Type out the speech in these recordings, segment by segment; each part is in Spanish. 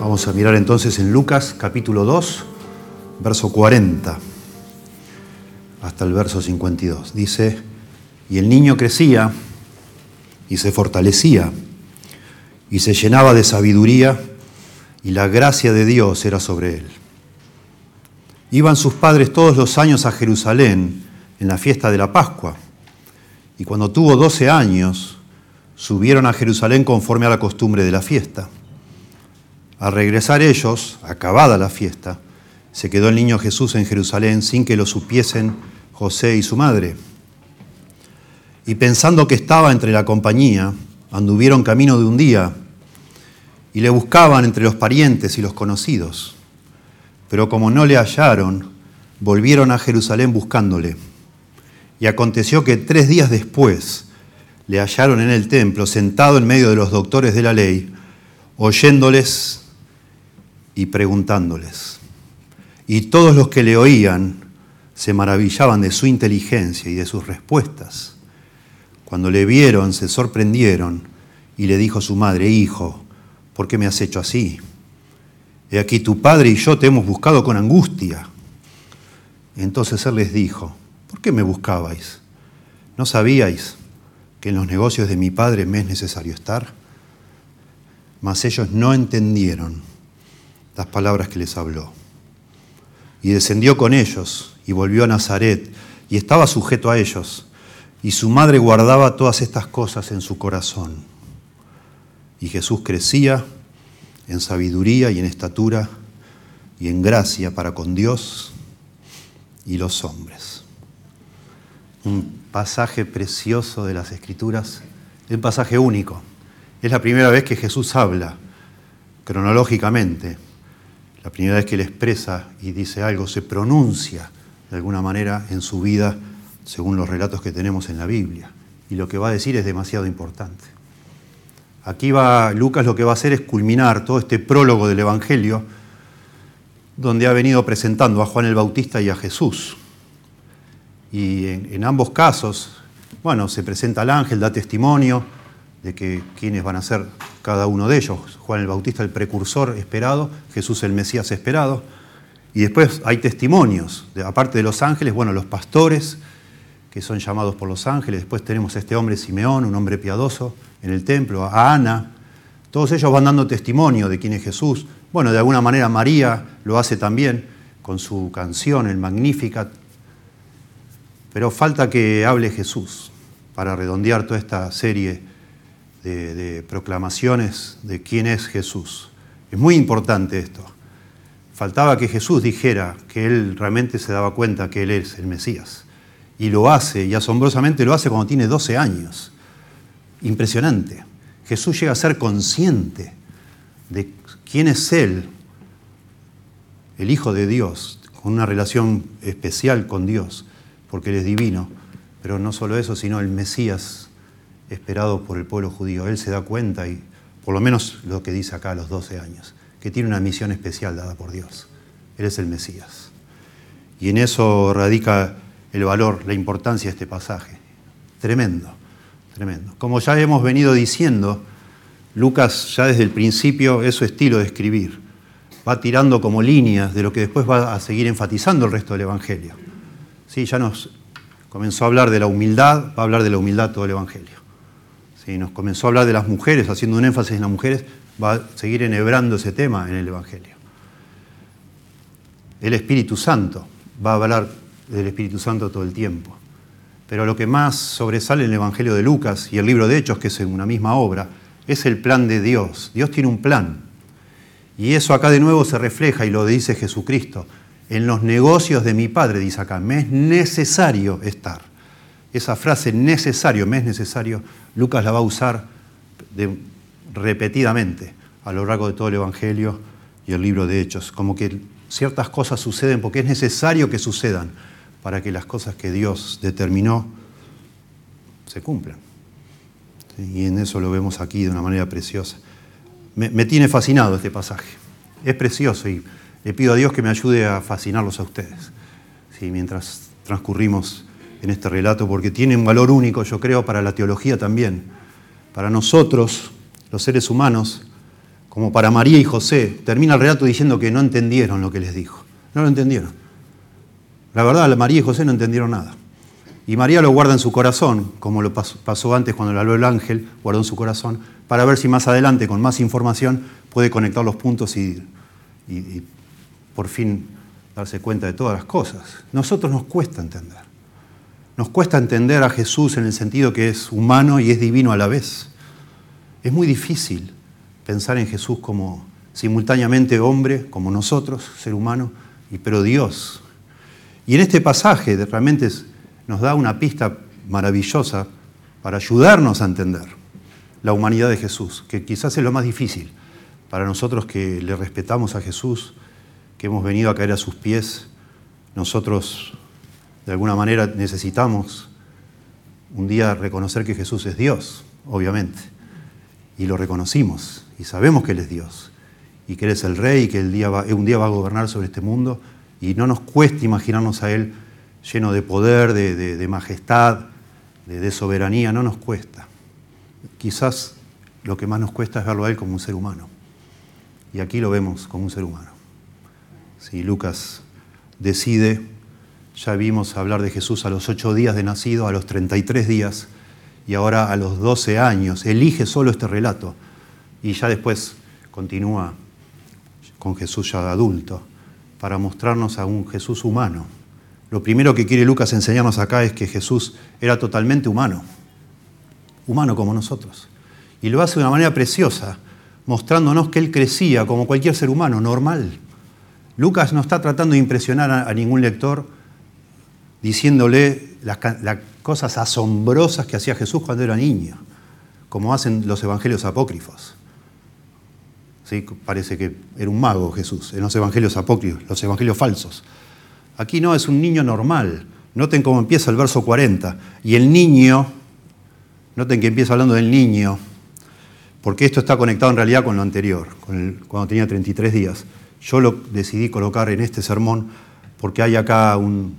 Vamos a mirar entonces en Lucas capítulo 2, verso 40 hasta el verso 52. Dice, y el niño crecía y se fortalecía y se llenaba de sabiduría y la gracia de Dios era sobre él. Iban sus padres todos los años a Jerusalén en la fiesta de la Pascua y cuando tuvo 12 años subieron a Jerusalén conforme a la costumbre de la fiesta. Al regresar ellos, acabada la fiesta, se quedó el niño Jesús en Jerusalén sin que lo supiesen José y su madre. Y pensando que estaba entre la compañía, anduvieron camino de un día y le buscaban entre los parientes y los conocidos. Pero como no le hallaron, volvieron a Jerusalén buscándole. Y aconteció que tres días después le hallaron en el templo, sentado en medio de los doctores de la ley, oyéndoles y preguntándoles. Y todos los que le oían se maravillaban de su inteligencia y de sus respuestas. Cuando le vieron, se sorprendieron y le dijo su madre, Hijo, ¿por qué me has hecho así? He aquí tu padre y yo te hemos buscado con angustia. Entonces él les dijo, ¿por qué me buscabais? ¿No sabíais que en los negocios de mi padre me es necesario estar? Mas ellos no entendieron las palabras que les habló. Y descendió con ellos y volvió a Nazaret y estaba sujeto a ellos. Y su madre guardaba todas estas cosas en su corazón. Y Jesús crecía en sabiduría y en estatura y en gracia para con Dios y los hombres. Un pasaje precioso de las Escrituras, un pasaje único. Es la primera vez que Jesús habla cronológicamente la primera vez que él expresa y dice algo, se pronuncia de alguna manera en su vida según los relatos que tenemos en la Biblia. Y lo que va a decir es demasiado importante. Aquí va Lucas lo que va a hacer es culminar todo este prólogo del Evangelio donde ha venido presentando a Juan el Bautista y a Jesús. Y en, en ambos casos, bueno, se presenta al ángel, da testimonio de que quiénes van a ser cada uno de ellos. Juan el Bautista el precursor esperado, Jesús el Mesías esperado. Y después hay testimonios, aparte de los ángeles, bueno, los pastores que son llamados por los ángeles. Después tenemos a este hombre Simeón, un hombre piadoso en el templo, a Ana. Todos ellos van dando testimonio de quién es Jesús. Bueno, de alguna manera María lo hace también con su canción, el Magnificat. Pero falta que hable Jesús para redondear toda esta serie de, proclamaciones de quién es Jesús. Es muy importante esto. Faltaba que Jesús dijera que él realmente se daba cuenta que él es el Mesías. Y lo hace, y asombrosamente lo hace cuando tiene 12 años. Impresionante. Jesús llega a ser consciente de quién es Él, el Hijo de Dios, con una relación especial con Dios, porque Él es divino. Pero no solo eso, sino el Mesías esperado por el pueblo judío. Él se da cuenta, y por lo menos lo que dice acá a los 12 años, que tiene una misión especial dada por Dios. Él es el Mesías. Y en eso radica el valor, la importancia de este pasaje. Tremendo, tremendo. Como ya hemos venido diciendo, Lucas ya desde el principio es su estilo de escribir. Va tirando como líneas de lo que después va a seguir enfatizando el resto del Evangelio. Sí, ya nos comenzó a hablar de la humildad, va a hablar de la humildad todo el Evangelio nos comenzó a hablar de las mujeres, haciendo un énfasis en las mujeres, va a seguir enhebrando ese tema en el Evangelio. El Espíritu Santo, va a hablar del Espíritu Santo todo el tiempo. Pero lo que más sobresale en el Evangelio de Lucas y el libro de Hechos, que es una misma obra, es el plan de Dios. Dios tiene un plan. Y eso acá de nuevo se refleja, y lo dice Jesucristo, en los negocios de mi Padre, dice acá, me es necesario estar. Esa frase necesario, me es necesario, Lucas la va a usar repetidamente a lo largo de todo el Evangelio y el libro de Hechos, como que ciertas cosas suceden porque es necesario que sucedan para que las cosas que Dios determinó se cumplan. Y en eso lo vemos aquí de una manera preciosa. Me, tiene fascinado este pasaje. Es precioso y le pido a Dios que me ayude a fascinarlos a ustedes. mientras transcurrimos en este relato, porque tiene un valor único, yo creo, para la teología también. Para nosotros, los seres humanos, como para María y José, termina el relato diciendo que no entendieron lo que les dijo. No lo entendieron. La verdad, María y José no entendieron nada. Y María lo guarda en su corazón, como lo pasó antes cuando le habló el ángel, guardó en su corazón, para ver si más adelante, con más información, puede conectar los puntos y, y por fin darse cuenta de todas las cosas. Nosotros nos cuesta entender. Nos cuesta entender a Jesús en el sentido que es humano y es divino a la vez. Es muy difícil pensar en Jesús como simultáneamente hombre, como nosotros, ser humano, y pero Dios. Y en este pasaje realmente nos da una pista maravillosa para ayudarnos a entender la humanidad de Jesús, que quizás es lo más difícil para nosotros que le respetamos a Jesús, que hemos venido a caer a sus pies. Nosotros, de alguna manera, necesitamos un día reconocer que Jesús es Dios, obviamente, y lo reconocimos y sabemos que Él es Dios y que Él es el Rey y que el día un día va a gobernar sobre este mundo y no nos cuesta imaginarnos a Él lleno de poder, de, majestad, de, soberanía, no nos cuesta. Quizás lo que más nos cuesta es verlo a Él como un ser humano. Y aquí lo vemos como un ser humano. Si Lucas decide, ya vimos hablar de Jesús a los ocho días de nacido, a los 33 días y ahora a los 12 años, elige solo este relato y ya después continúa con Jesús ya adulto para mostrarnos a un Jesús humano. Lo primero que quiere Lucas enseñarnos acá es que Jesús era totalmente humano, humano como nosotros. Y lo hace de una manera preciosa, mostrándonos que él crecía como cualquier ser humano, normal. Lucas no está tratando de impresionar a, ningún lector diciéndole las, cosas asombrosas que hacía Jesús cuando era niño, como hacen los evangelios apócrifos. Parece que era un mago Jesús en los evangelios apócrifos, los evangelios falsos. Aquí no, es un niño normal. Noten cómo empieza el verso 40. Y el niño, noten que empieza hablando del niño, porque esto está conectado en realidad con lo anterior, cuando tenía 33 días. Yo lo decidí colocar en este sermón porque hay acá un...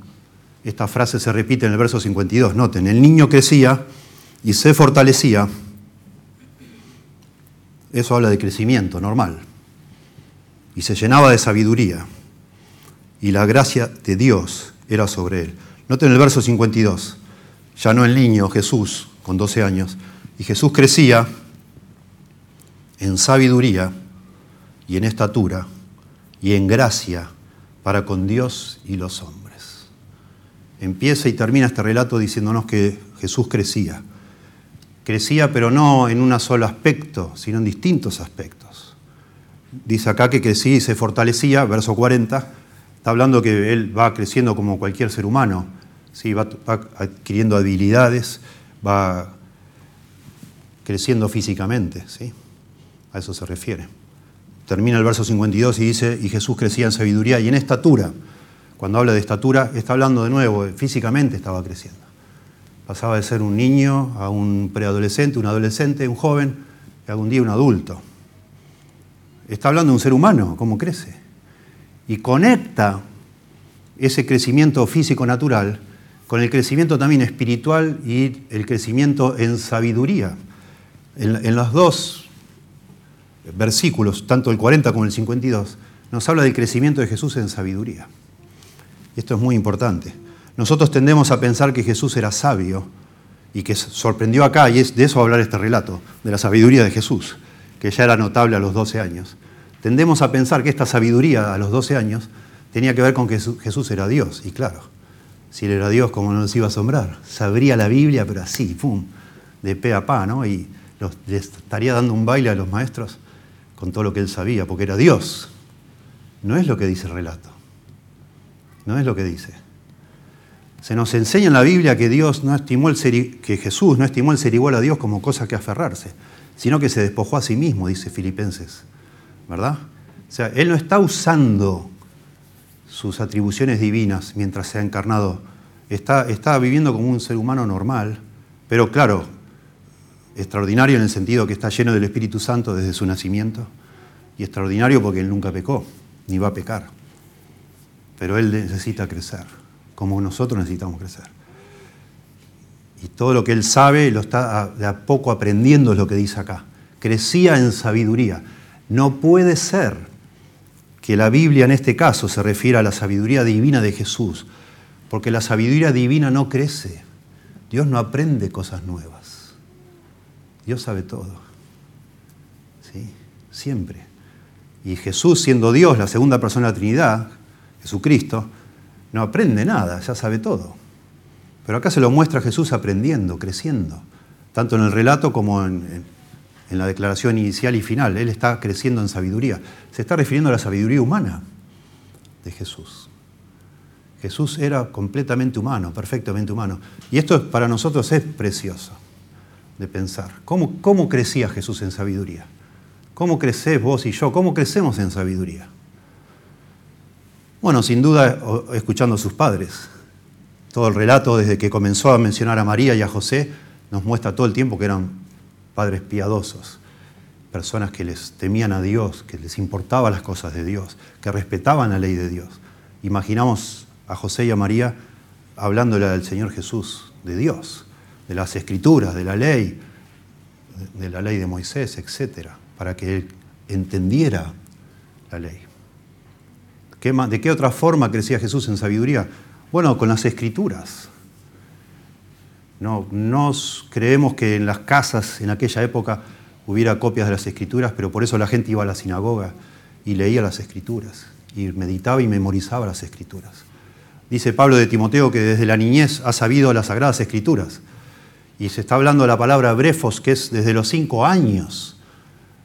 Esta frase se repite en el verso 52. Noten, el niño crecía y se fortalecía eso habla de crecimiento normal. Y se llenaba de sabiduría. Y la gracia de Dios era sobre él. Noten el verso 52. Ya no el niño, Jesús, con 12 años. Y Jesús crecía en sabiduría y en estatura y en gracia para con Dios y los hombres. Empieza y termina este relato diciéndonos que Jesús crecía crecía, pero no en un solo aspecto, sino en distintos aspectos. Dice acá que crecía y se fortalecía, verso 40, está hablando que él va creciendo como cualquier ser humano, ¿sí? va, adquiriendo habilidades, va creciendo físicamente, ¿sí? a eso se refiere. Termina el verso 52 y dice, y Jesús crecía en sabiduría y en estatura. Cuando habla de estatura, está hablando de nuevo, físicamente estaba creciendo. Pasaba de ser un niño a un preadolescente, un adolescente, un joven y algún día un adulto. Está hablando de un ser humano, cómo crece. Y conecta ese crecimiento físico natural con el crecimiento también espiritual y el crecimiento en sabiduría. En, los dos versículos, tanto el 40 como el 52, nos habla del crecimiento de Jesús en sabiduría. Y esto es muy importante. Nosotros tendemos a pensar que Jesús era sabio y que sorprendió acá, y es de eso hablar este relato, de la sabiduría de Jesús, que ya era notable a los 12 años. Tendemos a pensar que esta sabiduría a los 12 años tenía que ver con que Jesús era Dios, y claro, si él era Dios, ¿cómo no nos iba a asombrar? Sabría la Biblia, pero así, pum, de pe a pa, ¿no? Y les estaría dando un baile a los maestros con todo lo que él sabía, porque era Dios. No es lo que dice el relato. No es lo que dice. Se nos enseña en la Biblia que, Dios no estimó el ser, que Jesús no estimó el ser igual a Dios como cosa que aferrarse, sino que se despojó a sí mismo, dice Filipenses. ¿Verdad? O sea, Él no está usando sus atribuciones divinas mientras se ha encarnado. Está, está viviendo como un ser humano normal, pero claro, extraordinario en el sentido que está lleno del Espíritu Santo desde su nacimiento, y extraordinario porque Él nunca pecó, ni va a pecar. Pero Él necesita crecer como nosotros necesitamos crecer. Y todo lo que él sabe lo está de a poco aprendiendo, es lo que dice acá. Crecía en sabiduría. No puede ser que la Biblia en este caso se refiera a la sabiduría divina de Jesús, porque la sabiduría divina no crece. Dios no aprende cosas nuevas. Dios sabe todo. ¿Sí? Siempre. Y Jesús, siendo Dios, la segunda persona de la Trinidad, Jesucristo, no aprende nada, ya sabe todo. Pero acá se lo muestra Jesús aprendiendo, creciendo, tanto en el relato como en, en la declaración inicial y final. Él está creciendo en sabiduría. Se está refiriendo a la sabiduría humana de Jesús. Jesús era completamente humano, perfectamente humano. Y esto para nosotros es precioso de pensar. ¿Cómo, cómo crecía Jesús en sabiduría? ¿Cómo crecés vos y yo? ¿Cómo crecemos en sabiduría? Bueno, sin duda escuchando a sus padres. Todo el relato desde que comenzó a mencionar a María y a José nos muestra todo el tiempo que eran padres piadosos, personas que les temían a Dios, que les importaban las cosas de Dios, que respetaban la ley de Dios. Imaginamos a José y a María hablándole del Señor Jesús, de Dios, de las escrituras, de la ley, de la ley de Moisés, etc., para que él entendiera la ley. ¿De qué otra forma crecía Jesús en sabiduría? Bueno, con las escrituras. No, creemos que en las casas en aquella época hubiera copias de las escrituras, pero por eso la gente iba a la sinagoga y leía las escrituras, y meditaba y memorizaba las escrituras. Dice Pablo de Timoteo que desde la niñez ha sabido las sagradas escrituras. Y se está hablando de la palabra brefos, que es desde los cinco años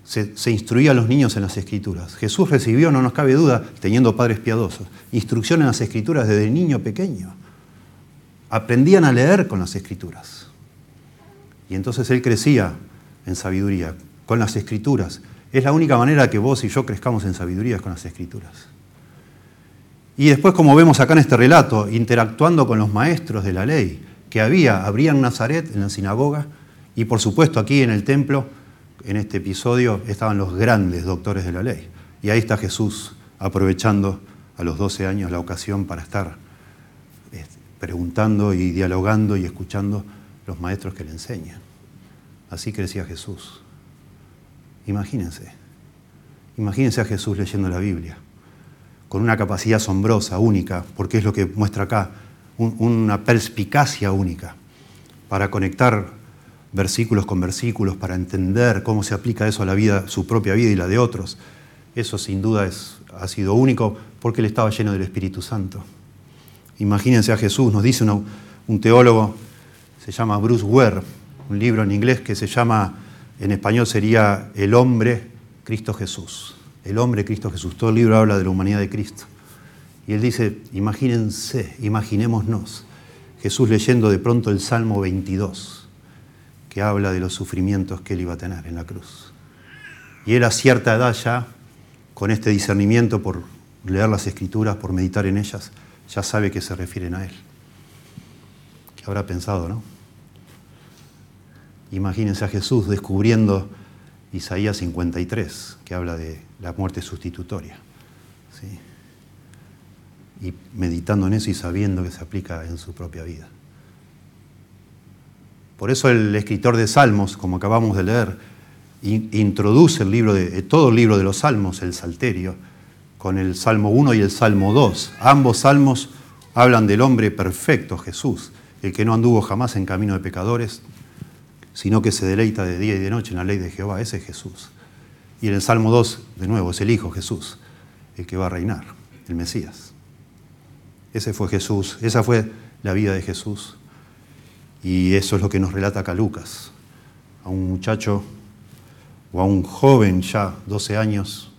se, instruía a los niños en las escrituras. Jesús recibió, no nos cabe duda, teniendo padres piadosos, instrucción en las escrituras desde niño pequeño aprendían a leer con las escrituras. Y entonces él crecía en sabiduría, con las escrituras. Es la única manera que vos y yo crezcamos en sabiduría, con las escrituras. Y después, como vemos acá en este relato, interactuando con los maestros de la ley que había, habría en Nazaret, en la sinagoga, y por supuesto aquí en el templo, en este episodio, estaban los grandes doctores de la ley. Y ahí está Jesús aprovechando a los 12 años la ocasión para estar preguntando y dialogando y escuchando los maestros que le enseñan. Así crecía Jesús. Imagínense, imagínense a Jesús leyendo la Biblia, con una capacidad asombrosa, única, porque es lo que muestra acá, una perspicacia única, para conectar versículos con versículos, para entender cómo se aplica eso a la vida, su propia vida y la de otros. Eso sin duda es, ha sido único porque él estaba lleno del Espíritu Santo. Imagínense a Jesús, nos dice un teólogo, se llama Bruce Ware, un libro en inglés que se llama, en español sería El hombre Cristo Jesús. El hombre Cristo Jesús. Todo el libro habla de la humanidad de Cristo. Y él dice, imagínense, imaginémonos, Jesús leyendo de pronto el Salmo 22, que habla de los sufrimientos que él iba a tener en la cruz. Y él a cierta edad ya, con este discernimiento por leer las escrituras, por meditar en ellas, ya sabe que se refieren a él. ¿Qué habrá pensado, no? Imagínense a Jesús descubriendo Isaías 53, que habla de la muerte sustitutoria. Y meditando en eso y sabiendo que se aplica en su propia vida. Por eso el escritor de Salmos, como acabamos de leer, introduce el libro de, todo el libro de los Salmos, el Salterio, con el Salmo 1 y el Salmo 2. Ambos salmos hablan del hombre perfecto, Jesús, el que no anduvo jamás en camino de pecadores, sino que se deleita de día y de noche en la ley de Jehová. Ese es Jesús. Y en el Salmo 2, de nuevo, es el Hijo Jesús, el que va a reinar, el Mesías. Ese fue Jesús, esa fue la vida de Jesús. Y eso es lo que nos relata acá Lucas, a un muchacho o a un joven ya, 12 años,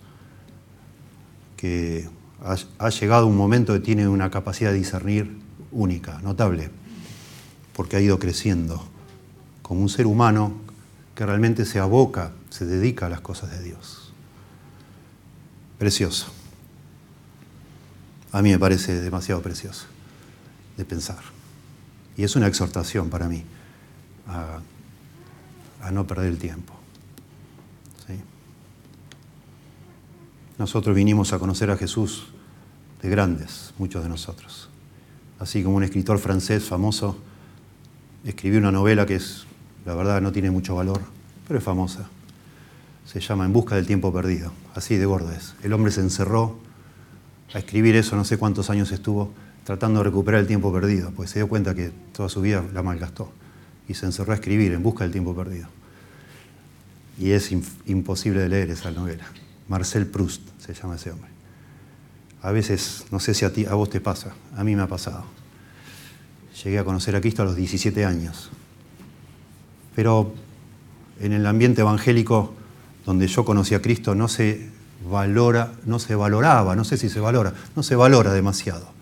que ha, llegado un momento que tiene una capacidad de discernir única, notable, porque ha ido creciendo como un ser humano que realmente se aboca, se dedica a las cosas de Dios. Precioso. A mí me parece demasiado precioso de pensar. Y es una exhortación para mí a, no perder el tiempo. Nosotros vinimos a conocer a Jesús de grandes, muchos de nosotros. Así como un escritor francés famoso escribió una novela que es, la verdad, no tiene mucho valor, pero es famosa. se llama En busca del tiempo perdido. Así de gordo es. El hombre se encerró a escribir eso, no sé cuántos años estuvo tratando de recuperar el tiempo perdido, pues se dio cuenta que toda su vida la malgastó y se encerró a escribir en busca del tiempo perdido. Y es imposible de leer esa novela. Marcel Proust se llama ese hombre. A veces, no sé si a, ti, a vos te pasa, a mí me ha pasado. Llegué a conocer a Cristo a los 17 años. Pero en el ambiente evangélico donde yo conocí a Cristo no se valora, no se valoraba, no sé si se valora, no se valora demasiado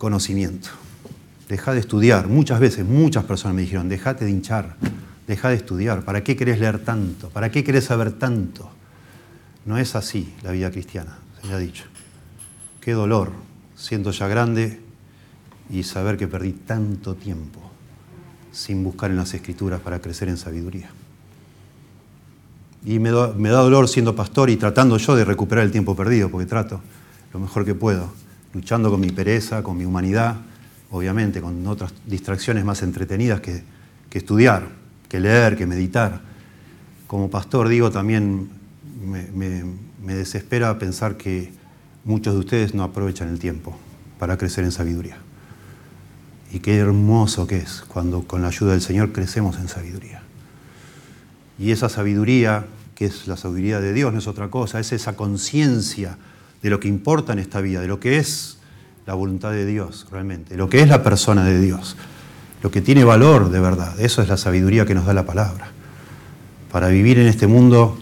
conocimiento. Deja de estudiar. Muchas veces, muchas personas me dijeron, déjate de hinchar, deja de estudiar. ¿Para qué querés leer tanto? ¿Para qué querés saber tanto? No es así la vida cristiana, se me ha dicho. Qué dolor, siento ya grande y saber que perdí tanto tiempo sin buscar en las escrituras para crecer en sabiduría. Y me da, dolor siendo pastor y tratando yo de recuperar el tiempo perdido, porque trato lo mejor que puedo, luchando con mi pereza, con mi humanidad, obviamente, con otras distracciones más entretenidas que, estudiar, que leer, que meditar. Como pastor digo, también me, me desespera pensar que muchos de ustedes no aprovechan el tiempo para crecer en sabiduría. Y qué hermoso que es cuando con la ayuda del Señor crecemos en sabiduría. Y esa sabiduría, que es la sabiduría de Dios, no es otra cosa, es esa conciencia de lo que importa en esta vida, de lo que es la voluntad de Dios realmente, de lo que es la persona de Dios, lo que tiene valor de verdad. Eso es la sabiduría que nos da la palabra, para vivir en este mundo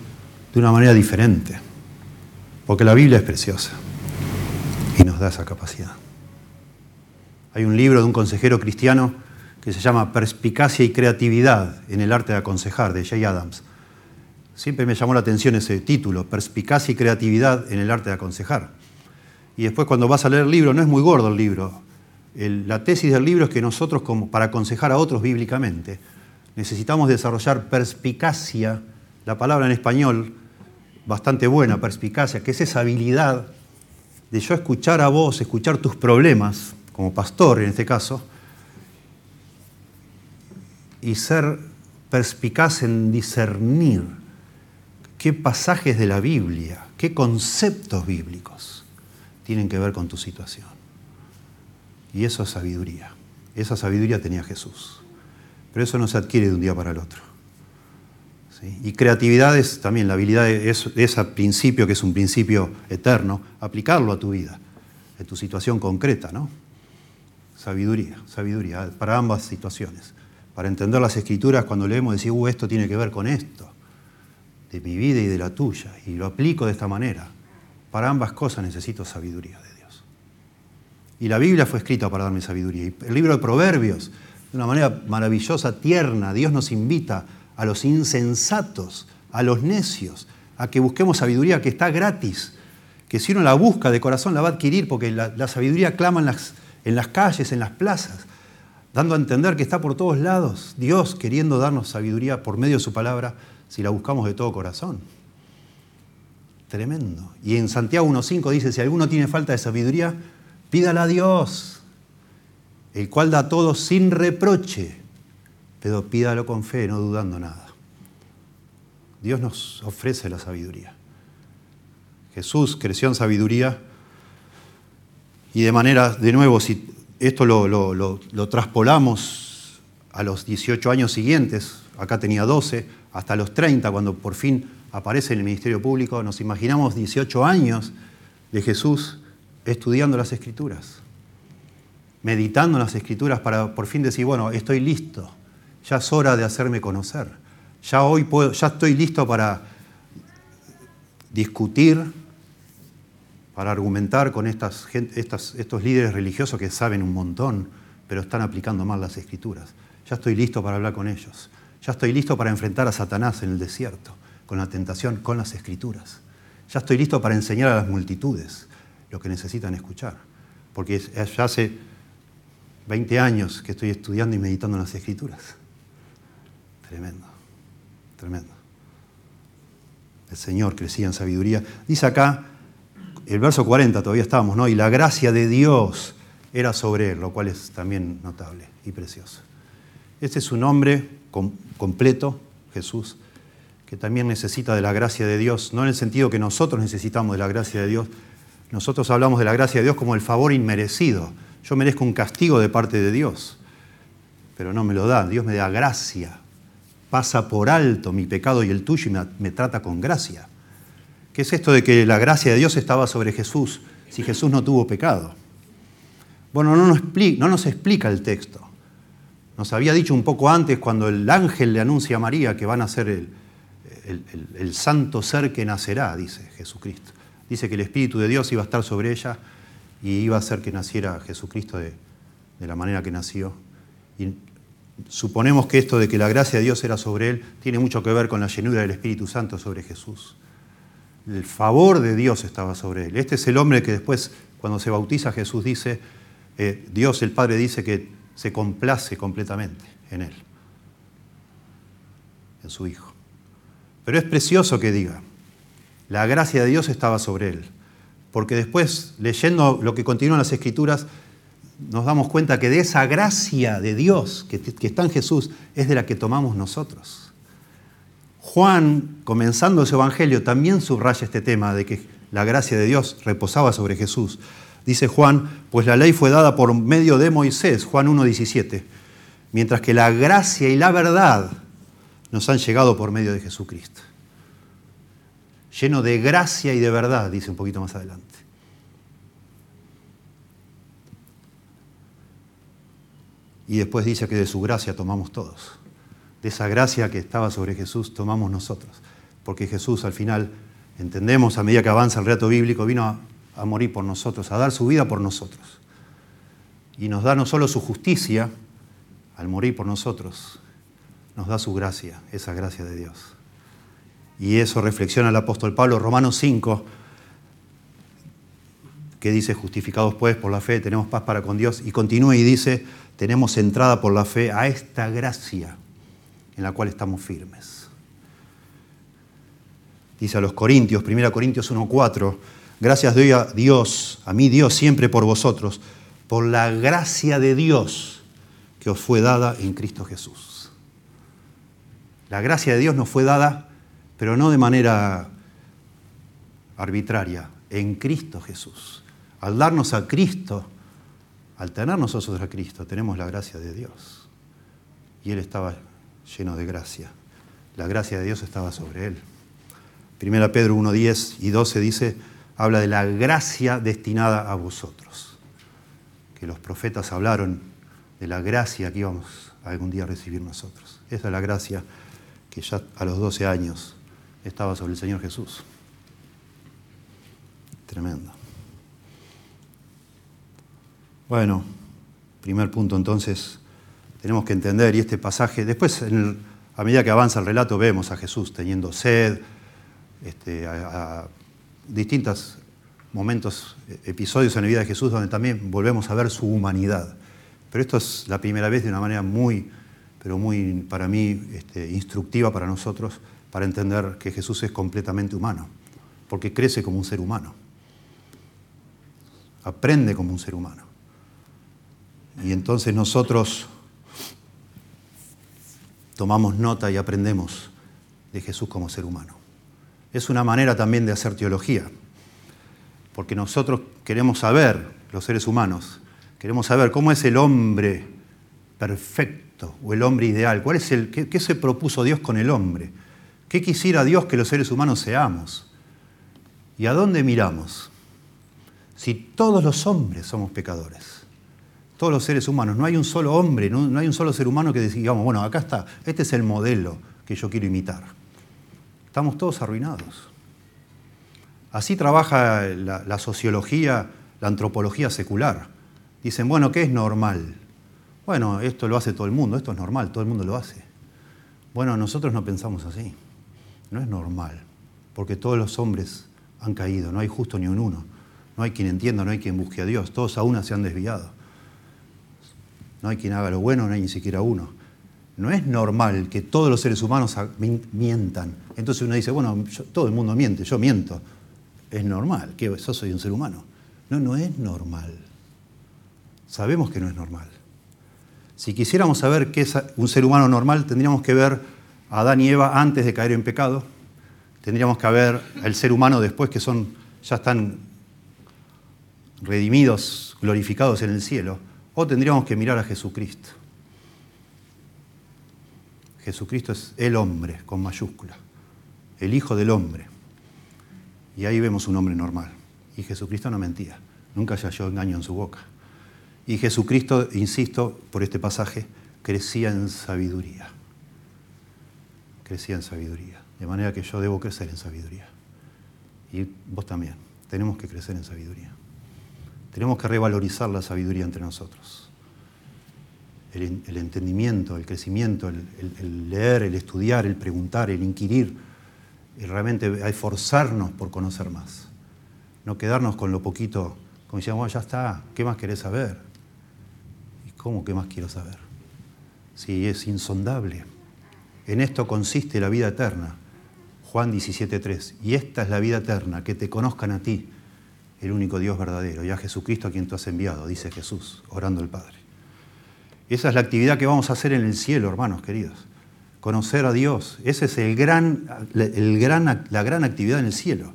de una manera diferente, porque la Biblia es preciosa y nos da esa capacidad. Hay un libro de un consejero cristiano que se llama Perspicacia y Creatividad en el arte de aconsejar, de Jay Adams. Siempre me llamó la atención ese título, Perspicacia y Creatividad en el arte de aconsejar. Y después cuando vas a leer el libro, no es muy gordo el libro. la tesis del libro es que nosotros, como para aconsejar a otros bíblicamente, necesitamos desarrollar perspicacia, la palabra en español bastante buena, perspicacia, que es esa habilidad de yo escuchar a vos, escuchar tus problemas, como pastor en este caso, y ser perspicaz en discernir qué pasajes de la Biblia, qué conceptos bíblicos tienen que ver con tu situación. Y eso es sabiduría. Esa sabiduría tenía Jesús. Pero eso no se adquiere de un día para el otro. Y creatividad es también la habilidad de ese principio, que es un principio eterno, aplicarlo a tu vida, en tu situación concreta, ¿no? Sabiduría, sabiduría, para ambas situaciones. Para entender las escrituras, cuando leemos, decir, uh, esto tiene que ver con esto, de mi vida y de la tuya, y lo aplico de esta manera. Para ambas cosas necesito sabiduría de Dios. Y la Biblia fue escrita para darme sabiduría. Y el libro de Proverbios, de una manera maravillosa, tierna, Dios nos invita a los insensatos, a los necios, a que busquemos sabiduría que está gratis, que si uno la busca de corazón la va a adquirir, porque la, sabiduría clama en las calles, en las plazas, dando a entender que está por todos lados, Dios queriendo darnos sabiduría por medio de su palabra, si la buscamos de todo corazón. Tremendo. Y en Santiago 1.5 dice, si alguno tiene falta de sabiduría, pídala a Dios, el cual da todo sin reproche, pero pídalo con fe, no dudando nada. Dios nos ofrece la sabiduría. Jesús creció en sabiduría y de manera, de nuevo, si esto lo, traspolamos a los 18 años siguientes, acá tenía 12, hasta los 30, cuando por fin aparece en el Ministerio Público, nos imaginamos 18 años de Jesús estudiando las Escrituras, meditando las Escrituras para por fin decir, bueno, estoy listo, ya es hora de hacerme conocer, ya hoy ya estoy listo para discutir, para argumentar con estos líderes religiosos que saben un montón, pero están aplicando mal las escrituras. Ya estoy listo para hablar con ellos. Ya estoy listo para enfrentar a Satanás en el desierto, con la tentación, con las escrituras. Ya estoy listo para enseñar a las multitudes lo que necesitan escuchar. Porque ya hace 20 años que estoy estudiando y meditando en las escrituras. Tremendo, tremendo. El Señor crecía en sabiduría. Dice acá, el verso 40 todavía estábamos, ¿no? Y la gracia de Dios era sobre él, lo cual es también notable y precioso. Este es su nombre completo, Jesús, que también necesita de la gracia de Dios, no en el sentido que nosotros necesitamos de la gracia de Dios, nosotros hablamos de la gracia de Dios como el favor inmerecido. Yo merezco un castigo de parte de Dios, pero no me lo da, Dios me da gracia, pasa por alto mi pecado y el tuyo y me, trata con gracia. ¿Qué es esto de que la gracia de Dios estaba sobre Jesús si Jesús no tuvo pecado? Bueno, no nos, no nos explica el texto. Nos había dicho un poco antes cuando el ángel le anuncia a María que van a ser el, el, santo ser que nacerá, dice Jesucristo. Dice que el Espíritu de Dios iba a estar sobre ella y iba a hacer que naciera Jesucristo de, de la manera que nació. Y suponemos que esto de que la gracia de Dios era sobre él tiene mucho que ver con la llenura del Espíritu Santo sobre Jesús. El favor de Dios estaba sobre él. Este es el hombre que después, cuando se bautiza, Jesús dice, eh, Dios el Padre dice que se complace completamente en él, en su Hijo. Pero es precioso que diga, la gracia de Dios estaba sobre él, porque después, leyendo lo que continúa en las Escrituras, nos damos cuenta que de esa gracia de Dios que, está en Jesús es de la que tomamos nosotros. Juan, comenzando su evangelio, también subraya este tema de que la gracia de Dios reposaba sobre Jesús. Dice Juan, pues la ley fue dada por medio de Moisés, Juan 1.17, mientras que la gracia y la verdad nos han llegado por medio de Jesucristo. Lleno de gracia y de verdad, dice un poquito más adelante. Y después dice que de su gracia tomamos todos. De esa gracia que estaba sobre Jesús tomamos nosotros. Porque Jesús al final, entendemos a medida que avanza el relato bíblico, vino a, a morir por nosotros, a dar su vida por nosotros. Y nos da no solo su justicia al morir por nosotros, nos da su gracia, esa gracia de Dios. Y eso reflexiona el apóstol Pablo, Romanos 5, que dice, justificados pues por la fe, tenemos paz para con Dios. Y continúa y dice, tenemos entrada por la fe a esta gracia en la cual estamos firmes. Dice a los Corintios, 1 Corintios 1.4, gracias doy a Dios, a mí Dios siempre por vosotros, por la gracia de Dios que os fue dada en Cristo Jesús. La gracia de Dios nos fue dada, pero no de manera arbitraria, en Cristo Jesús. Al darnos a Cristo, al tener nosotros a Cristo, tenemos la gracia de Dios. Y Él estaba lleno de gracia. La gracia de Dios estaba sobre Él. Primera Pedro 1, 10 y 12 dice, habla de la gracia destinada a vosotros. Que los profetas hablaron de la gracia que íbamos algún día a recibir nosotros. Esa es la gracia que ya a los 12 años estaba sobre el Señor Jesús. Tremendo. Bueno, primer punto entonces, tenemos que entender, y este pasaje, después a medida que avanza el relato vemos a Jesús teniendo sed, este, a, distintos momentos, episodios en la vida de Jesús donde también volvemos a ver su humanidad. Pero esto es la primera vez de una manera muy pero muy para mí este, instructiva para nosotros para entender que Jesús es completamente humano, porque crece como un ser humano, aprende como un ser humano. Y entonces nosotros tomamos nota y aprendemos de Jesús como ser humano. Es una manera también de hacer teología, porque nosotros queremos saber, los seres humanos, queremos saber cómo es el hombre perfecto o el hombre ideal? ¿Cuál es el, qué, se propuso Dios con el hombre? ¿Qué quisiera Dios que los seres humanos seamos? ¿Y a dónde miramos? Si todos los hombres somos pecadores, todos los seres humanos, no hay un solo hombre, no, hay un solo ser humano que digamos, bueno, acá está, este es el modelo que yo quiero imitar. Estamos todos arruinados. Así trabaja la sociología, la antropología secular. Dicen, bueno, ¿qué es normal? Bueno, esto lo hace todo el mundo, esto es normal, todo el mundo lo hace. Bueno, nosotros no pensamos así. No es normal, porque todos los hombres han caído, no hay justo ni un uno. No hay quien entienda, no hay quien busque a Dios, todos a una se han desviado. No hay quien haga lo bueno, no hay ni siquiera uno. No es normal que todos los seres humanos mientan. Entonces uno dice, bueno, todo el mundo miente, yo miento. Es normal, que yo soy un ser humano. No, no es normal. Sabemos que no es normal. Si quisiéramos saber qué es un ser humano normal, tendríamos que ver a Adán y Eva antes de caer en pecado, tendríamos que ver al ser humano después que son, ya están redimidos, glorificados en el cielo, o tendríamos que mirar a Jesucristo. Jesucristo es el hombre con mayúscula, el Hijo del hombre. Y ahí vemos un hombre normal. Y Jesucristo no mentía, nunca se halló engaño en su boca. Y Jesucristo, insisto, por este pasaje, crecía en sabiduría. Crecía en sabiduría. De manera que yo debo crecer en sabiduría. Y vos también. Tenemos que crecer en sabiduría. Tenemos que revalorizar la sabiduría entre nosotros. El, entendimiento, el crecimiento, el, leer, el estudiar, el preguntar, el inquirir, y realmente esforzarnos por conocer más. No quedarnos con lo poquito, como decíamos, ya está, ¿qué más querés saber? ¿Y cómo qué más quiero saber? Si es insondable. En esto consiste la vida eterna. Juan 17.3. Y esta es la vida eterna, que te conozcan a ti, el único Dios verdadero, y a Jesucristo a quien tú has enviado, dice Jesús, orando al Padre. Esa es la actividad que vamos a hacer en el cielo, hermanos queridos. Conocer a Dios. Esa es el gran, el gran, la gran actividad en el cielo.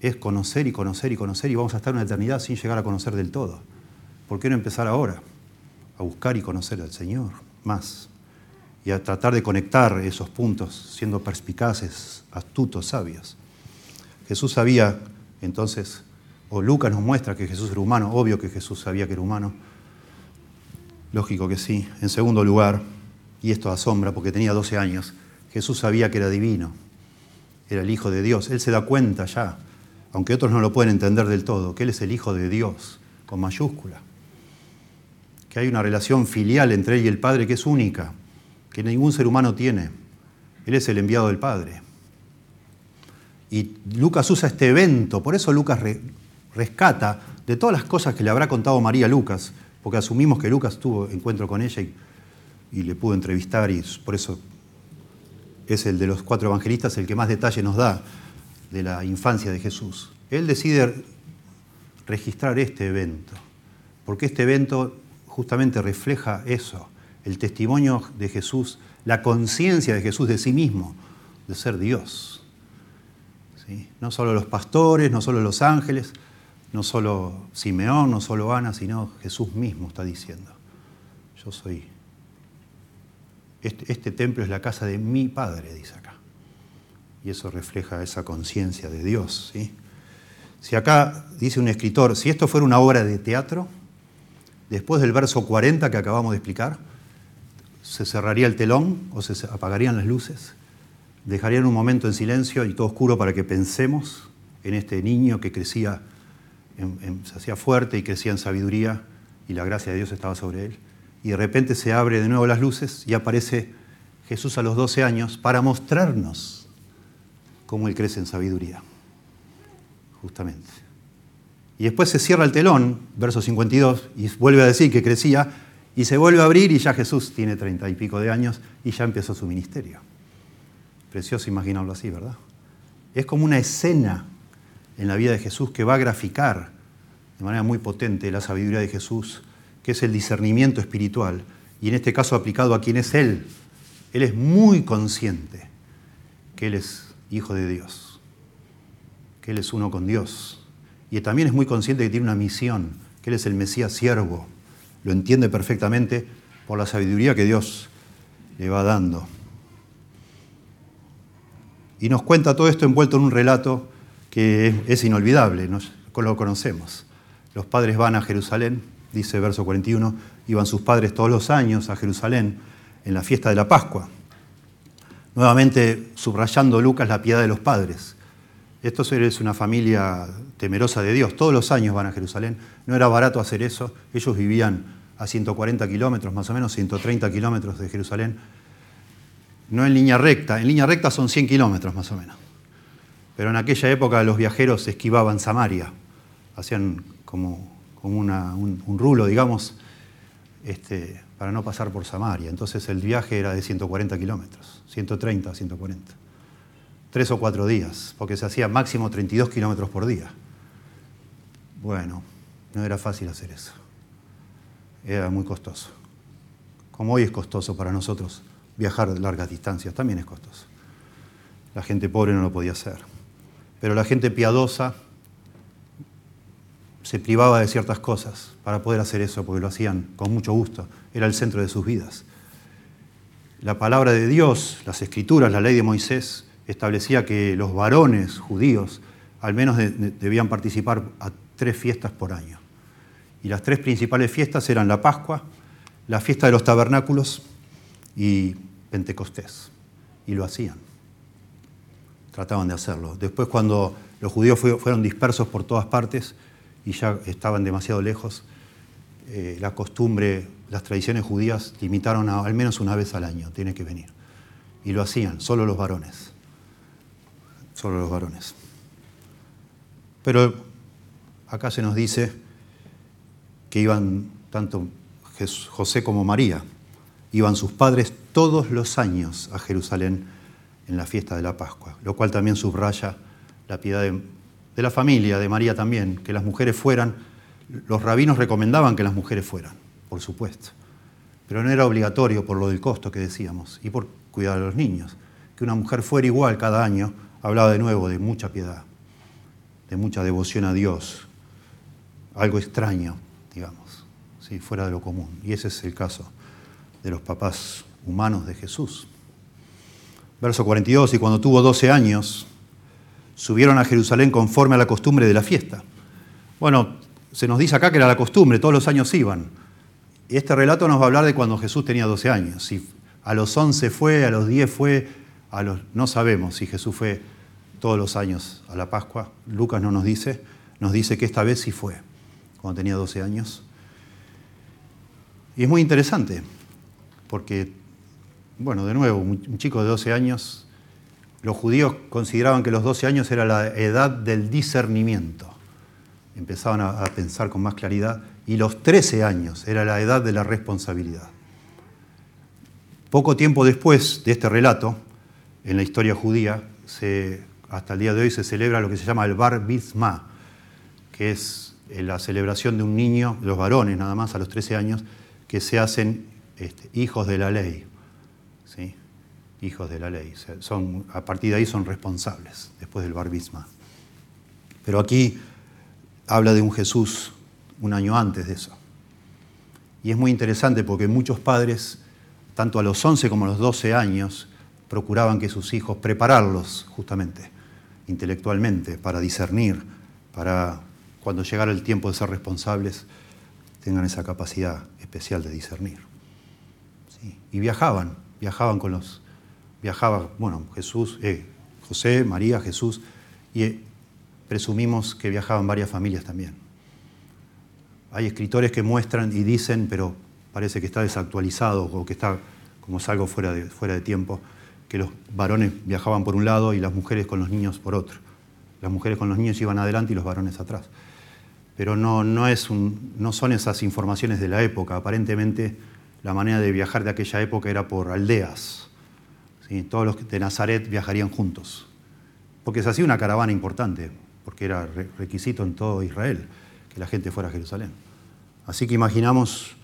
Es conocer y conocer y conocer y vamos a estar una eternidad sin llegar a conocer del todo. ¿Por qué no empezar ahora? A buscar y conocer al Señor más. Y a tratar de conectar esos puntos siendo perspicaces, astutos, sabios. Jesús sabía entonces, o Lucas nos muestra que Jesús era humano, obvio que Jesús sabía que era humano, lógico que sí. En segundo lugar, y esto asombra porque tenía 12 años, Jesús sabía que era divino, era el Hijo de Dios. Él se da cuenta ya, aunque otros no lo pueden entender del todo, que Él es el Hijo de Dios, con mayúscula. Que hay una relación filial entre Él y el Padre que es única, que ningún ser humano tiene. Él es el enviado del Padre. Y Lucas usa este evento, por eso Lucas rescata de todas las cosas que le habrá contado María Lucas, porque asumimos que Lucas tuvo encuentro con ella y, le pudo entrevistar y por eso es el de los cuatro evangelistas el que más detalle nos da de la infancia de Jesús. Él decide registrar este evento, porque este evento justamente refleja eso, el testimonio de Jesús, la conciencia de Jesús de sí mismo, de ser Dios. No solo los pastores, no solo los ángeles, no solo Simeón, no solo Ana, sino Jesús mismo está diciendo, yo soy, este, este, templo es la casa de mi Padre, dice acá. Y eso refleja esa conciencia de Dios. Si acá dice un escritor, si esto fuera una obra de teatro, después del verso 40 que acabamos de explicar, se cerraría el telón o se apagarían las luces dejarían un momento en silencio y todo oscuro para que pensemos en este niño que crecía, se hacía fuerte y crecía en sabiduría y la gracia de Dios estaba sobre él. Y de repente se abre de nuevo las luces y aparece Jesús a los 12 años para mostrarnos cómo él crece en sabiduría, justamente. Y después se cierra el telón, verso 52, y vuelve a decir que crecía, y se vuelve a abrir y ya Jesús tiene treinta y pico de años y ya empezó su ministerio. Precioso imaginarlo así, ¿verdad? Es como una escena en la vida de Jesús que va a graficar de manera muy potente la sabiduría de Jesús, que es el discernimiento espiritual, y en este caso aplicado a quien es Él. Él es muy consciente que Él es hijo de Dios, que Él es uno con Dios, y también es muy consciente que tiene una misión, que Él es el Mesías siervo, lo entiende perfectamente por la sabiduría que Dios le va dando. Y nos cuenta todo esto envuelto en un relato que es inolvidable, lo conocemos. Los padres van a Jerusalén, dice verso 41, iban sus padres todos los años a Jerusalén en la fiesta de la Pascua. Nuevamente subrayando Lucas la piedad de los padres. Esto es una familia temerosa de Dios, todos los años van a Jerusalén, no era barato hacer eso, ellos vivían a 140 kilómetros, más o menos 130 kilómetros de Jerusalén, no en línea recta, en línea recta son 100 kilómetros más o menos. Pero en aquella época los viajeros esquivaban Samaria, hacían como, un, rulo, digamos, este, para no pasar por Samaria. Entonces el viaje era de 140 kilómetros, 130, 140. Tres o cuatro días, porque se hacía máximo 32 kilómetros por día. Bueno, no era fácil hacer eso. Era muy costoso. Como hoy es costoso para nosotros viajar largas distancias, también es costoso. La gente pobre no lo podía hacer. Pero la gente piadosa se privaba de ciertas cosas para poder hacer eso, porque lo hacían con mucho gusto. Era el centro de sus vidas. La palabra de Dios, las escrituras, la ley de Moisés, establecía que los varones judíos al menos debían participar a tres fiestas por año. Y las tres principales fiestas eran la Pascua, la fiesta de los tabernáculos y Pentecostés. Y lo hacían. Trataban de hacerlo. Después cuando los judíos fueron dispersos por todas partes y ya estaban demasiado lejos, eh, la costumbre, las tradiciones judías limitaron a, al menos una vez al año, tiene que venir. Y lo hacían, solo los varones. Solo los varones. Pero acá se nos dice que iban tanto José como María, iban sus padres todos los años a Jerusalén en la fiesta de la Pascua, lo cual también subraya la piedad de, la familia, de María también, que las mujeres fueran, los rabinos recomendaban que las mujeres fueran, por supuesto, pero no era obligatorio por lo del costo que decíamos y por cuidar a los niños. Que una mujer fuera igual cada año hablaba de nuevo de mucha piedad, de mucha devoción a Dios, algo extraño, digamos, ¿sí? fuera de lo común. Y ese es el caso de los papás humanos de Jesús. Verso 42, y cuando tuvo 12 años, subieron a Jerusalén conforme a la costumbre de la fiesta. Bueno, se nos dice acá que era la costumbre, todos los años iban. Y este relato nos va a hablar de cuando Jesús tenía 12 años. Si a los 11 fue, a los 10 fue, a los, no sabemos si Jesús fue todos los años a la Pascua. Lucas no nos dice, nos dice que esta vez sí fue, cuando tenía 12 años. Y es muy interesante, porque, bueno, de nuevo, un chico de 12 años los judíos consideraban que los 12 años era la edad del discernimiento. Empezaban a, pensar con más claridad. Y los 13 años era la edad de la responsabilidad. Poco tiempo después de este relato, en la historia judía, hasta el día de hoy se celebra lo que se llama el Bar Mitzvah, que es eh, la celebración de un niño, los varones nada más, a los 13 años, que se hacen este, hijos de la ley. Hijos de la ley. Son, a partir de ahí son responsables, después del barbisma. Pero aquí habla de un Jesús un año antes de eso. Y es muy interesante porque muchos padres, tanto a los 11 como a los 12 años, procuraban que sus hijos prepararlos justamente intelectualmente para discernir, para cuando llegara el tiempo de ser responsables, tengan esa capacidad especial de discernir. Y viajaban, viajaban con los viajaba, bueno, Jesús, eh, José, María, Jesús, y eh, presumimos que viajaban varias familias también. Hay escritores que muestran y dicen, pero parece que está desactualizado o que está como algo fuera de, fuera de tiempo, que los varones viajaban por un lado y las mujeres con los niños por otro. Las mujeres con los niños iban adelante y los varones atrás. Pero no, no, es un, no son esas informaciones de la época. Aparentemente la manera de viajar de aquella época era por aldeas, todos los de Nazaret viajarían juntos, porque se hacía una caravana importante, porque era requisito en todo Israel que la gente fuera a Jerusalén. Así que imaginamos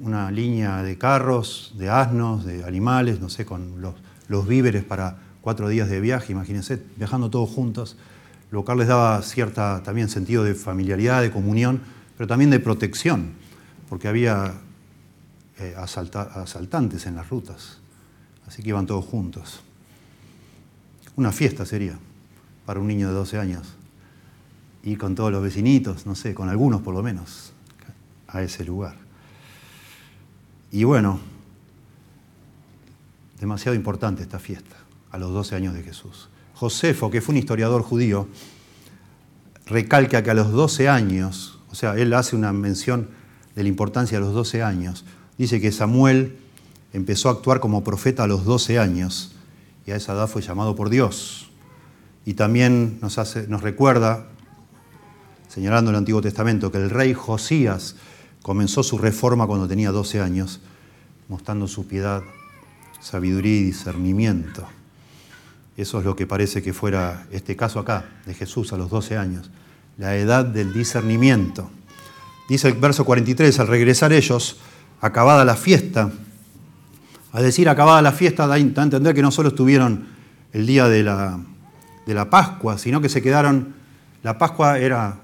una línea de carros, de asnos, de animales, no sé, con los, víveres para cuatro días de viaje, imagínense, viajando todos juntos, lo cual les daba cierta también sentido de familiaridad, de comunión, pero también de protección, porque había eh, asaltantes en las rutas. Así que iban todos juntos. Una fiesta sería para un niño de 12 años. Y con todos los vecinitos, no sé, con algunos por lo menos, a ese lugar. Y bueno, demasiado importante esta fiesta, a los 12 años de Jesús. Josefo, que fue un historiador judío, recalca que a los 12 años, o sea, él hace una mención de la importancia de los 12 años, dice que Samuel empezó a actuar como profeta a los 12 años y a esa edad fue llamado por Dios. Y también nos, hace, nos recuerda, señalando el Antiguo Testamento, que el rey Josías comenzó su reforma cuando tenía 12 años, mostrando su piedad, sabiduría y discernimiento. Eso es lo que parece que fuera este caso acá, de Jesús a los 12 años, la edad del discernimiento. Dice el verso 43, al regresar ellos, acabada la fiesta, Al decir acabada la fiesta, da a entender que no solo estuvieron el día de la, de la Pascua, sino que se quedaron. La Pascua era,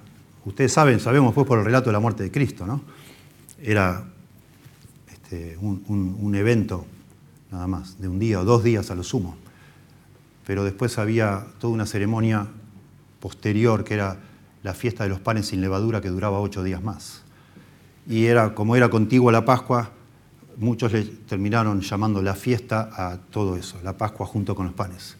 ustedes saben, sabemos pues por el relato de la muerte de Cristo, ¿no? Era este, un, un evento nada más, de un día o dos días a lo sumo. Pero después había toda una ceremonia posterior que era la fiesta de los panes sin levadura que duraba ocho días más. Y era, como era contigua la Pascua, muchos le terminaron llamando la fiesta a todo eso, la Pascua junto con los panes.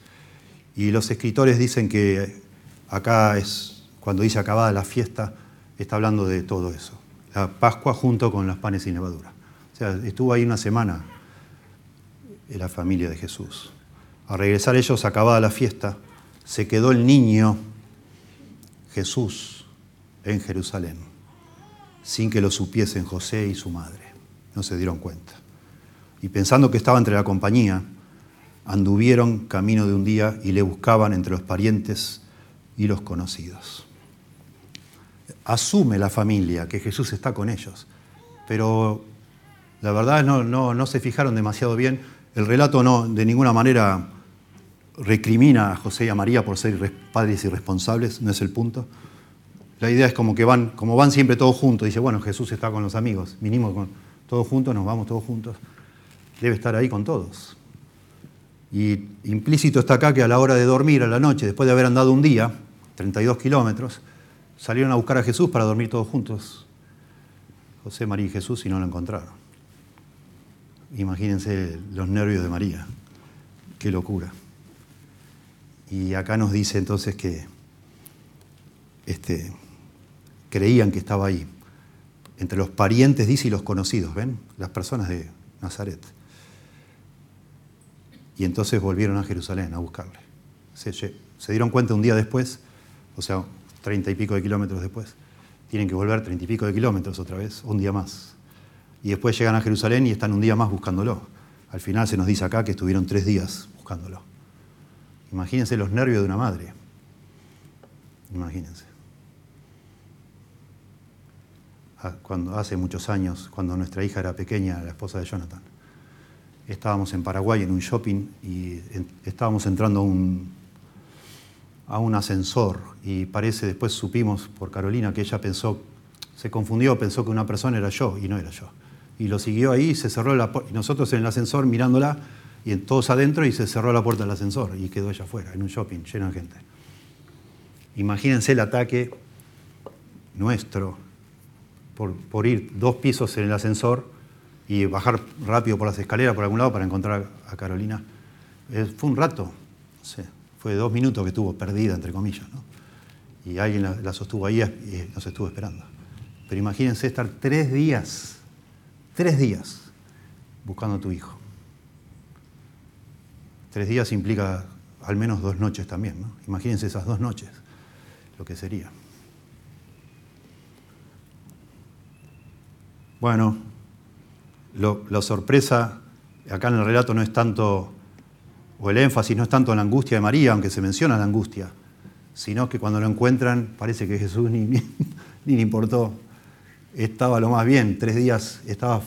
Y los escritores dicen que acá es, cuando dice acabada la fiesta, está hablando de todo eso, la Pascua junto con los panes sin levadura. O sea, estuvo ahí una semana en la familia de Jesús. Al regresar ellos, acabada la fiesta, se quedó el niño Jesús en Jerusalén, sin que lo supiesen José y su madre. No se dieron cuenta. Y pensando que estaba entre la compañía, anduvieron camino de un día y le buscaban entre los parientes y los conocidos. Asume la familia que Jesús está con ellos, pero la verdad no, no, no se fijaron demasiado bien. El relato no de ninguna manera recrimina a José y a María por ser padres irresponsables, no es el punto. La idea es como que van, como van siempre todos juntos, dice, bueno, Jesús está con los amigos, vinimos con, todos juntos, nos vamos todos juntos. Debe estar ahí con todos. Y implícito está acá que a la hora de dormir, a la noche, después de haber andado un día, 32 kilómetros, salieron a buscar a Jesús para dormir todos juntos. José, María y Jesús y no lo encontraron. Imagínense los nervios de María. Qué locura. Y acá nos dice entonces que este, creían que estaba ahí entre los parientes, dice, y los conocidos, ¿ven? Las personas de Nazaret. Y entonces volvieron a Jerusalén a buscarle. Se, dieron cuenta un día después, o sea, treinta y pico de kilómetros después, tienen que volver treinta y pico de kilómetros otra vez, un día más. Y después llegan a Jerusalén y están un día más buscándolo. Al final se nos dice acá que estuvieron tres días buscándolo. Imagínense los nervios de una madre. Imagínense. Cuando, hace muchos años, cuando nuestra hija era pequeña, la esposa de Jonathan. Estábamos en Paraguay en un shopping y estábamos entrando a un, ascensor y parece, después supimos por Carolina que ella pensó, se confundió, pensó que una persona era yo y no era yo. Y lo siguió ahí, se cerró la y nosotros en el ascensor mirándola y todos adentro y se cerró la puerta del ascensor y quedó ella afuera, en un shopping lleno de gente. Imagínense el ataque nuestro por, ir dos pisos en el ascensor y bajar rápido por las escaleras por algún lado para encontrar a Carolina. fue un rato, fue dos minutos que estuvo perdida, entre comillas, y alguien la, sostuvo ahí y nos estuvo esperando. Pero imagínense estar tres días, tres días buscando a tu hijo. Tres días implica al menos dos noches también, ¿no? Imagínense esas dos noches, lo que sería. Bueno, la sorpresa acá en el relato no es tanto, o el énfasis no es tanto en la angustia de María, aunque se menciona la angustia, sino que cuando lo encuentran parece que Jesús ni, ni, le importó. Estaba lo más bien, tres días estaba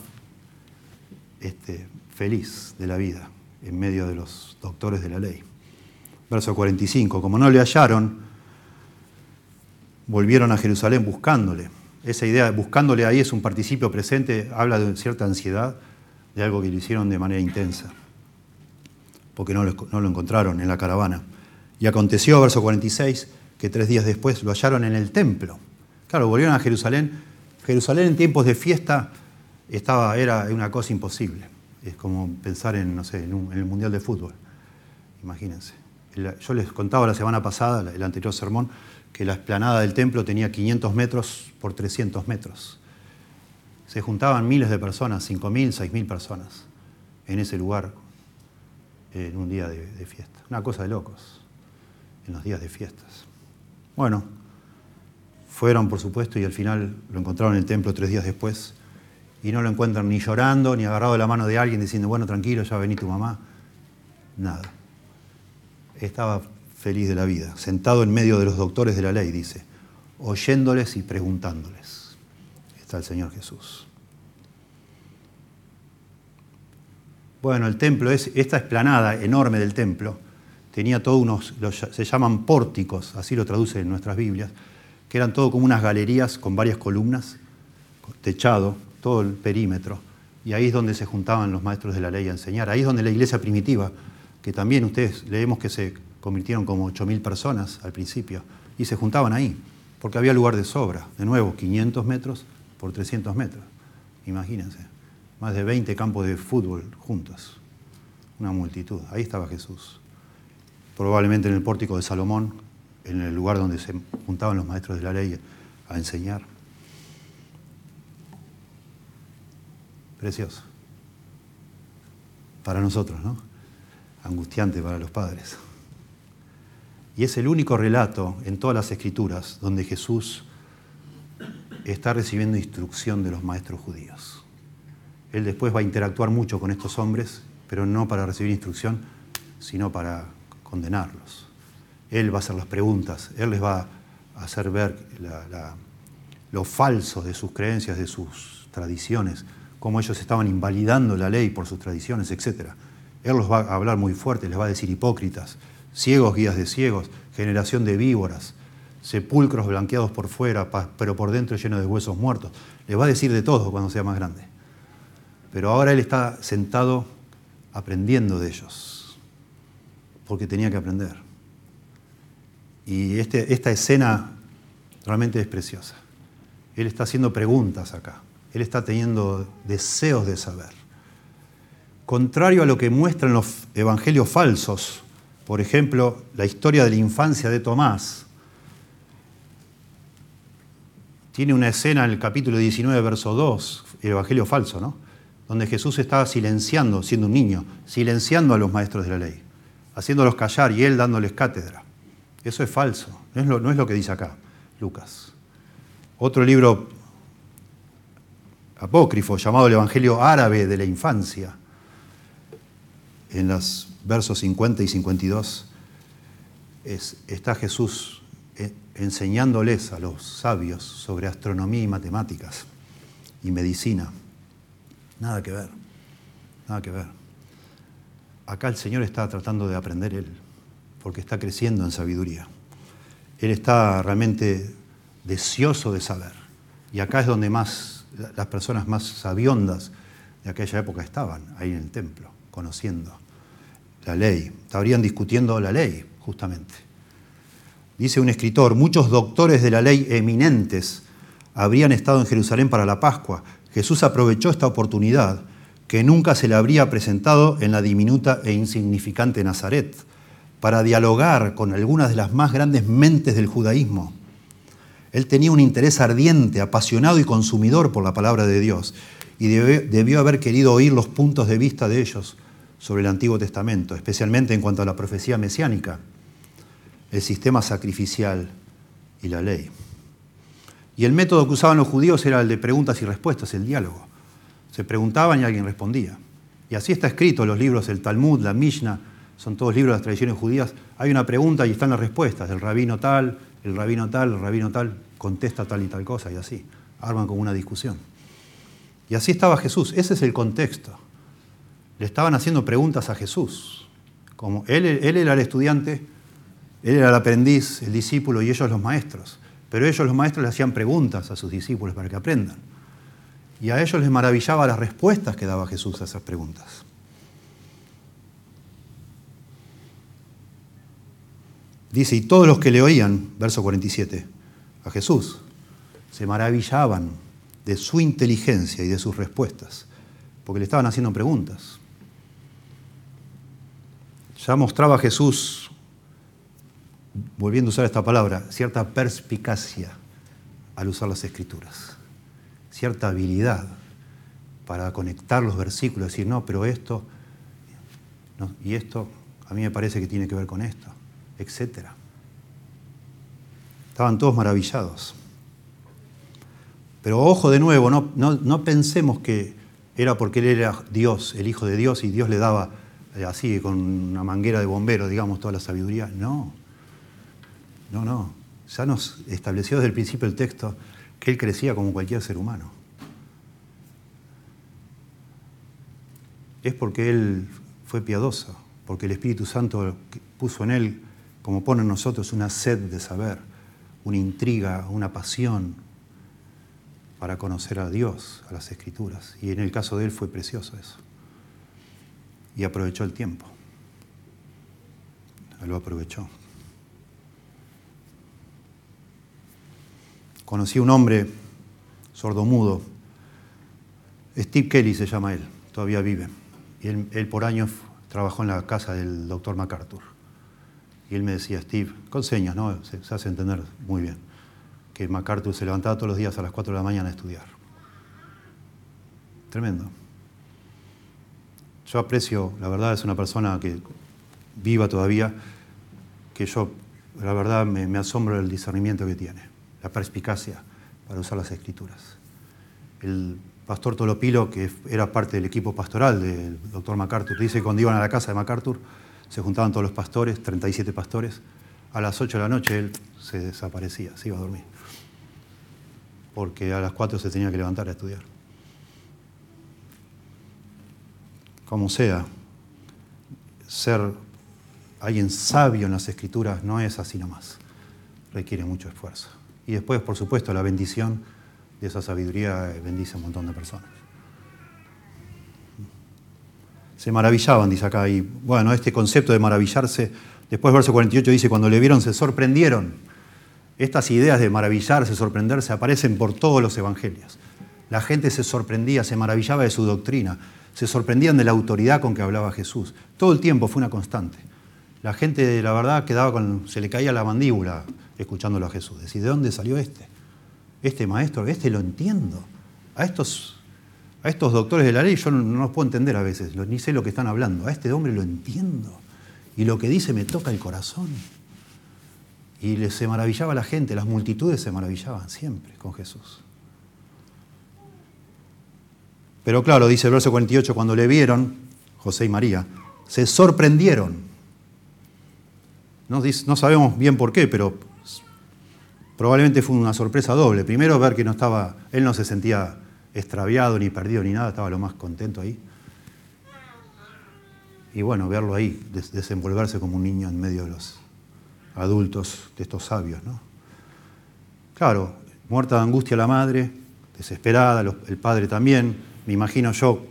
este, feliz de la vida en medio de los doctores de la ley. Verso 45, como no le hallaron, volvieron a Jerusalén buscándole esa idea, buscándole ahí es un participio presente, habla de cierta ansiedad, de algo que le hicieron de manera intensa, porque no lo, encontraron en la caravana. Y aconteció, verso 46, que tres días después lo hallaron en el templo. Claro, volvieron a Jerusalén. Jerusalén en tiempos de fiesta estaba, era una cosa imposible. Es como pensar en, no sé, en, el Mundial de Fútbol. Imagínense. Yo les contaba la semana pasada, el anterior sermón, que la explanada del templo tenía 500 metros por 300 metros. Se juntaban miles de personas, 5.000, 6.000 personas, en ese lugar en un día de, de, fiesta. Una cosa de locos, en los días de fiestas. Bueno, fueron por supuesto y al final lo encontraron en el templo tres días después y no lo encuentran ni llorando, ni agarrado de la mano de alguien diciendo, bueno, tranquilo, ya vení tu mamá. Nada. Estaba feliz de la vida, sentado en medio de los doctores de la ley, dice, oyéndoles y preguntándoles. Está el Señor Jesús. Bueno, el templo es esta explanada enorme del templo. Tenía todos unos, se llaman pórticos, así lo traducen en nuestras Biblias, que eran todo como unas galerías con varias columnas, techado, todo el perímetro. Y ahí es donde se juntaban los maestros de la ley a enseñar. Ahí es donde la iglesia primitiva, que también ustedes leemos que se convirtieron como 8.000 personas al principio, y se juntaban ahí, porque había lugar de sobra. De nuevo, 500 metros por 300 metros. Imagínense más de 20 campos de fútbol juntos, una multitud. Ahí estaba Jesús. Probablemente en el pórtico de Salomón, en el lugar donde se juntaban los maestros de la ley a enseñar. Precioso. Para nosotros, ¿no? Angustiante para los padres. Y es el único relato en todas las escrituras donde Jesús está recibiendo instrucción de los maestros judíos. Él después va a interactuar mucho con estos hombres, pero no para recibir instrucción, sino para condenarlos. Él va a hacer las preguntas, Él les va a hacer ver lo falso de sus creencias, de sus tradiciones, cómo ellos estaban invalidando la ley por sus tradiciones, etc. Él los va a hablar muy fuerte, les va a decir hipócritas, ciegos guías de ciegos, generación de víboras, sepulcros blanqueados por fuera, pero por dentro llenos de huesos muertos. Les va a decir de todo cuando sea más grande. Pero ahora él está sentado aprendiendo de ellos, porque tenía que aprender. Y este, esta escena realmente es preciosa. Él está haciendo preguntas acá, él está teniendo deseos de saber. Contrario a lo que muestran los evangelios falsos, por ejemplo, la historia de la infancia de Tomás, tiene una escena en el capítulo 19, verso 2, el evangelio falso, ¿no? donde Jesús estaba silenciando, siendo un niño, silenciando a los maestros de la ley, haciéndolos callar y él dándoles cátedra. Eso es falso, no es lo, no es lo que dice acá Lucas. Otro libro apócrifo llamado el Evangelio Árabe de la Infancia, en los versos 50 y 52, está Jesús eh, enseñándoles a los sabios sobre astronomía y matemáticas y medicina. Nada que ver, nada que ver. Acá el Señor está tratando de aprender Él, porque está creciendo en sabiduría. Él está realmente deseoso de saber. Y acá es donde más las personas más sabiondas de aquella época estaban, ahí en el templo, conociendo la ley. Estarían discutiendo la ley, justamente. Dice un escritor, muchos doctores de la ley eminentes habrían estado en Jerusalén para la Pascua, Jesús aprovechó esta oportunidad que nunca se le habría presentado en la diminuta e insignificante Nazaret, para dialogar con algunas de las más grandes mentes del judaísmo. Él tenía un interés ardiente, apasionado y consumidor por la palabra de Dios, y debió haber querido oír los puntos de vista de ellos sobre el Antiguo Testamento, especialmente en cuanto a la profecía mesiánica, el sistema sacrificial y la ley. Y el método que usaban los judíos era el de preguntas y respuestas, el diálogo. Se preguntaban y alguien respondía. Y así está escrito en los libros, el Talmud, la Mishnah, son todos libros de las tradiciones judías. Hay una pregunta y están las respuestas. El rabino tal, el rabino tal, el rabino tal, contesta tal y tal cosa y así. Arman como una discusión. Y así estaba Jesús. Ese es el contexto. Le estaban haciendo preguntas a Jesús. Como él, él era el estudiante, él era el aprendiz, el discípulo y ellos los maestros. Pero ellos, los maestros, le hacían preguntas a sus discípulos para que aprendan. Y a ellos les maravillaba las respuestas que daba Jesús a esas preguntas. Dice, y todos los que le oían, verso 47, a Jesús, se maravillaban de su inteligencia y de sus respuestas, porque le estaban haciendo preguntas. Ya mostraba Jesús volviendo a usar esta palabra, cierta perspicacia al usar las escrituras, cierta habilidad para conectar los versículos, decir, no, pero esto, y esto, a mí me parece que tiene que ver con esto, etc. Estaban todos maravillados. Pero ojo de nuevo, no, no pensemos que era porque él era Dios, el Hijo de Dios, y Dios le daba así, con una manguera de bombero, digamos, toda la sabiduría. No. No, no. Ya nos estableció desde el principio el texto que él crecía como cualquier ser humano. es porque él fue piadoso, porque el Espíritu Santo puso en él, como pone en nosotros, una sed de saber, una intriga, una pasión para conocer a Dios, a las Escrituras. Y en el caso de él fue precioso eso. Y aprovechó el tiempo. Lo aprovechó. Conocí a un hombre sordomudo, Steve Kelly se llama él, todavía vive. Y él, por años trabajó en la casa del doctor MacArthur. Y él me decía, Steve, con señas, ¿no? Se, se, hace entender muy bien, que MacArthur se levantaba todos los días a las 4 de la mañana a estudiar. Tremendo. Yo aprecio, la verdad es una persona que viva todavía, que yo, la verdad, me, me asombro del discernimiento que tiene, la perspicacia para usar las escrituras. El pastor Tolopilo, que era parte del equipo pastoral del doctor MacArthur, dice que cuando iban a la casa de MacArthur se juntaban todos los pastores, 37 pastores, a las 8 de la noche él se desaparecía, se iba a dormir, porque a las 4 se tenía que levantar a estudiar. Como sea, ser alguien sabio en las escrituras no es así nomás, requiere mucho esfuerzo. Y después, por supuesto, la bendición y esa sabiduría bendice a un montón de personas. Se maravillaban, dice acá, y bueno, este concepto de maravillarse, después verso 48 dice, cuando le vieron se sorprendieron. Estas ideas de maravillarse, sorprenderse, aparecen por todos los evangelios. La gente se sorprendía, se maravillaba de su doctrina, se sorprendían de la autoridad con que hablaba Jesús. Todo el tiempo fue una constante. La gente, la verdad, quedaba con, se le caía la mandíbula escuchándolo a Jesús. Decir, ¿de dónde salió este? este maestro, este lo entiendo. A estos, a estos doctores de la ley yo no, los puedo entender a veces, ni sé lo que están hablando. A este hombre lo entiendo. Y lo que dice me toca el corazón. Y se maravillaba la gente, las multitudes se maravillaban siempre con Jesús. Pero claro, dice el verso 48, cuando le vieron, José y María, se sorprendieron. No, sabemos bien por qué, pero probablemente fue una sorpresa doble. Primero ver que no estaba, él no se sentía extraviado ni perdido ni nada, estaba lo más contento ahí. Y bueno, verlo ahí, desenvolverse como un niño en medio de los adultos, de estos sabios, ¿no? Claro, muerta de angustia la madre, desesperada, el padre también. Me imagino yo,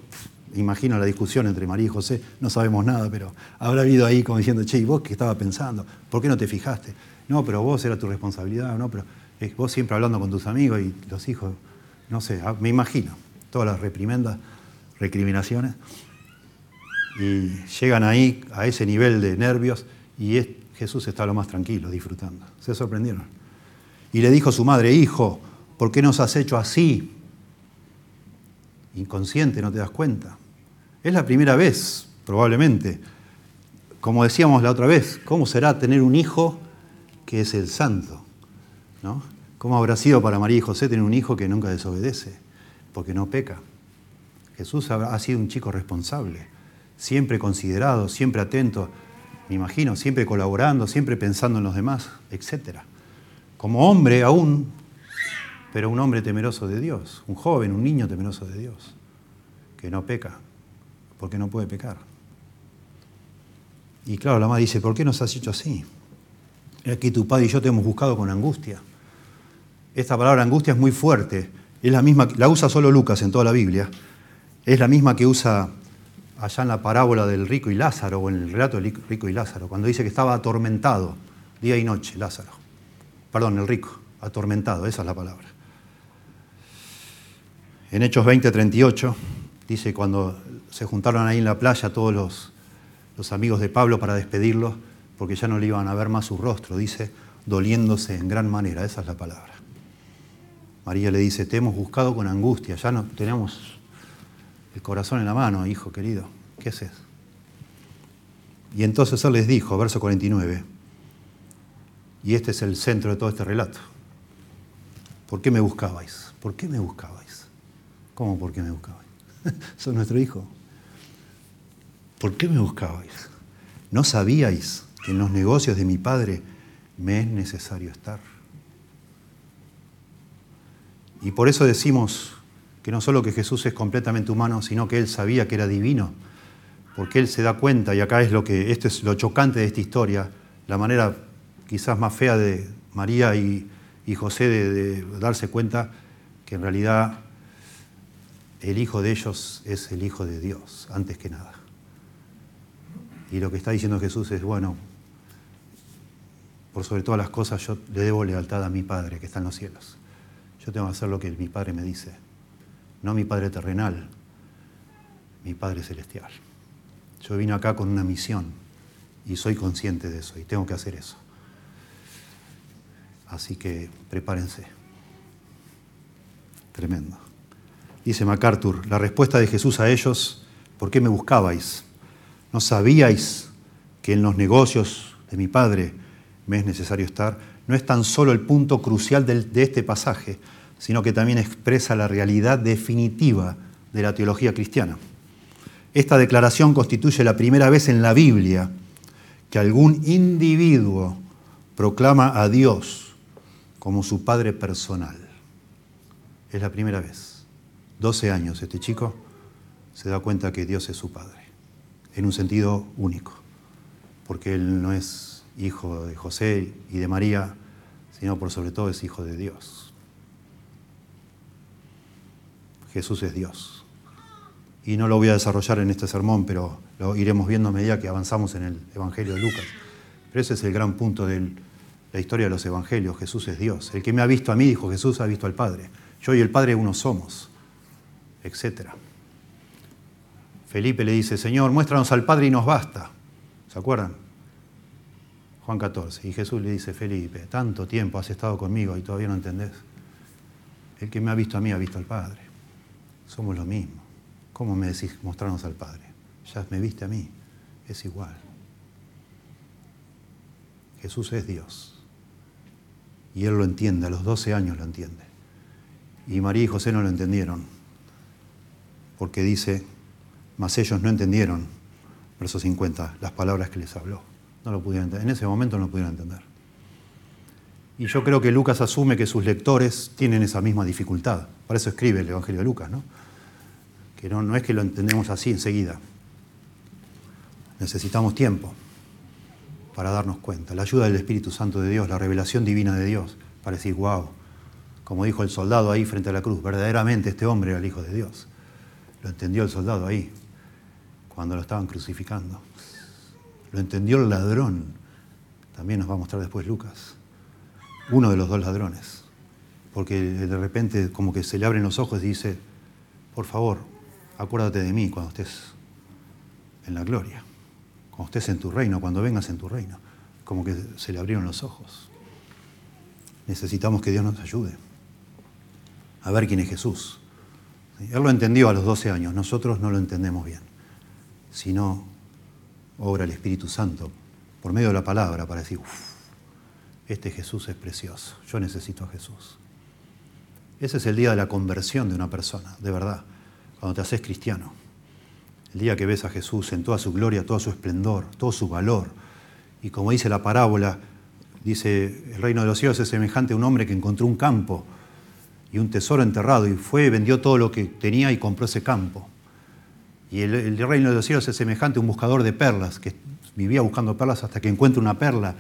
imagino la discusión entre María y José, no sabemos nada, pero habrá habido ahí como diciendo, che, ¿y vos qué estaba pensando? ¿Por qué no te fijaste? No, pero vos era tu responsabilidad, no, pero eh, vos siempre hablando con tus amigos y los hijos, no sé, ah, me imagino, todas las reprimendas, recriminaciones, y llegan ahí a ese nivel de nervios y Jesús está lo más tranquilo, disfrutando. Se sorprendieron. Y le dijo a su madre, hijo, ¿por qué nos has hecho así? Inconsciente, no te das cuenta. Es la primera vez, probablemente. Como decíamos la otra vez, ¿cómo será tener un hijo que es el santo. ¿no? ¿Cómo habrá sido para María y José tener un hijo que nunca desobedece? Porque no peca. Jesús ha sido un chico responsable, siempre considerado, siempre atento, me imagino, siempre colaborando, siempre pensando en los demás, etc. Como hombre aún, pero un hombre temeroso de Dios, un joven, un niño temeroso de Dios, que no peca, porque no puede pecar. Y claro, la madre dice, ¿por qué nos has hecho así? Aquí tu padre y yo te hemos buscado con angustia. Esta palabra angustia es muy fuerte. Es la misma, la usa solo Lucas en toda la Biblia. Es la misma que usa allá en la parábola del rico y Lázaro, o en el relato del rico y Lázaro, cuando dice que estaba atormentado día y noche, Lázaro. Perdón, el rico, atormentado, esa es la palabra. En Hechos 20, 38, dice cuando se juntaron ahí en la playa todos los, los amigos de Pablo para despedirlo, porque ya no le iban a ver más su rostro, dice, doliéndose en gran manera, esa es la palabra. María le dice, te hemos buscado con angustia, ya no tenemos el corazón en la mano, hijo querido, ¿qué haces? Y entonces él les dijo, verso 49, y este es el centro de todo este relato, ¿por qué me buscabais? ¿Por qué me buscabais? ¿Cómo por qué me buscabais? Son nuestro hijo. ¿Por qué me buscabais? ¿No sabíais que en los negocios de mi Padre me es necesario estar. Y por eso decimos que no solo que Jesús es completamente humano, sino que Él sabía que era divino, porque él se da cuenta, y acá es lo que, esto es lo chocante de esta historia, la manera quizás más fea de María y, José de, darse cuenta que en realidad el hijo de ellos es el hijo de Dios, antes que nada. Y lo que está diciendo Jesús es, bueno, por sobre todas las cosas yo le debo lealtad a mi Padre que está en los cielos. Yo tengo que hacer lo que mi Padre me dice, no mi Padre terrenal, mi Padre celestial. Yo vine acá con una misión y soy consciente de eso y tengo que hacer eso. Así que prepárense. Tremendo. Dice MacArthur, la respuesta de Jesús a ellos, ¿por qué me buscabais? ¿No sabíais que en los negocios de mi Padre me es necesario estar? No es tan solo el punto crucial de este pasaje, sino que también expresa la realidad definitiva de la teología cristiana. Esta declaración constituye la primera vez en la Biblia que algún individuo proclama a Dios como su padre personal. Es la primera vez. 12 años este chico se da cuenta que Dios es su padre, en un sentido único, porque él no es hijo de José y de María, sino por sobre todo es hijo de Dios. Jesús es Dios y no lo voy a desarrollar en este sermón, pero lo iremos viendo a medida que avanzamos en el Evangelio de Lucas. Pero ese es el gran punto de la historia de los Evangelios. Jesús es Dios. El que me ha visto a mí, dijo Jesús, ha visto al Padre. Yo y el Padre uno somos, etc. Felipe le dice, Señor, muéstranos al Padre y nos basta. ¿Se acuerdan? Juan 14. Y Jesús le dice, Felipe, tanto tiempo has estado conmigo y todavía no entendés. El que me ha visto a mí ha visto al Padre. Somos lo mismo. ¿Cómo me decís mostrarnos al Padre? Ya me viste a mí, es igual. Jesús es Dios. Y Él lo entiende, a los 12 años lo entiende. Y María y José no lo entendieron, porque dice, mas ellos no entendieron, verso 50, las palabras que les habló. No lo pudieron entender. En ese momento no lo pudieron entender. Y yo creo que Lucas asume que sus lectores tienen esa misma dificultad. Para eso escribe el Evangelio de Lucas, ¿no? que no, es que lo entendemos así enseguida. Necesitamos tiempo para darnos cuenta. La ayuda del Espíritu Santo de Dios, la revelación divina de Dios, para decir, wow, como dijo el soldado ahí frente a la cruz, verdaderamente este hombre era el Hijo de Dios. Lo entendió el soldado ahí, cuando lo estaban crucificando. Lo entendió el ladrón, también nos va a mostrar después Lucas, uno de los dos ladrones, porque de repente como que se le abren los ojos y dice, por favor, acuérdate de mí cuando estés en la gloria, cuando estés en tu reino, cuando vengas en tu reino. Como que se le abrieron los ojos. Necesitamos que Dios nos ayude a ver quién es Jesús. Él lo entendió a los 12 años, nosotros no lo entendemos bien. Si no, obra el Espíritu Santo por medio de la palabra para decir, uff, este Jesús es precioso, yo necesito a Jesús. Ese es el día de la conversión de una persona, de verdad cuando te haces cristiano. El día que ves a Jesús en toda su gloria, todo su esplendor, todo su valor. Y como dice la parábola, dice, el reino de los cielos es semejante a un hombre que encontró un campo y un tesoro enterrado y fue, vendió todo lo que tenía y compró ese campo. Y el, el reino de los cielos es semejante a un buscador de perlas que vivía buscando perlas hasta que encuentra una perla,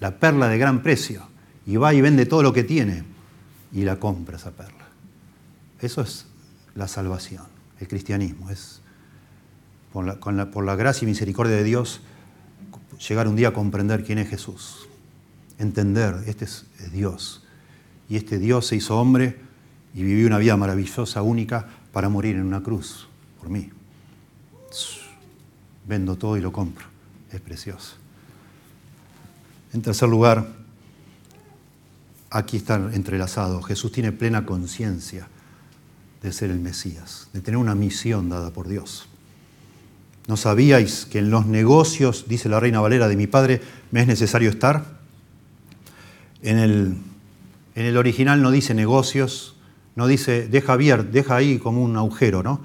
la perla de gran precio, y va y vende todo lo que tiene y la compra esa perla. Eso es la salvación el cristianismo. Es por la, por la gracia y misericordia de Dios llegar un día a comprender quién es Jesús. Entender, este es, Dios. Y este Dios se hizo hombre y vivió una vida maravillosa, única, para morir en una cruz por mí. Vendo todo y lo compro. Es precioso. En tercer lugar, aquí está entrelazado. Jesús tiene plena conciencia de ser el Mesías, de tener una misión dada por Dios. ¿No sabíais que en los negocios, dice la reina Valera, de mi padre, me es necesario estar? En el, en el original no dice negocios, no dice deja abierto, deja ahí como un agujero, ¿no?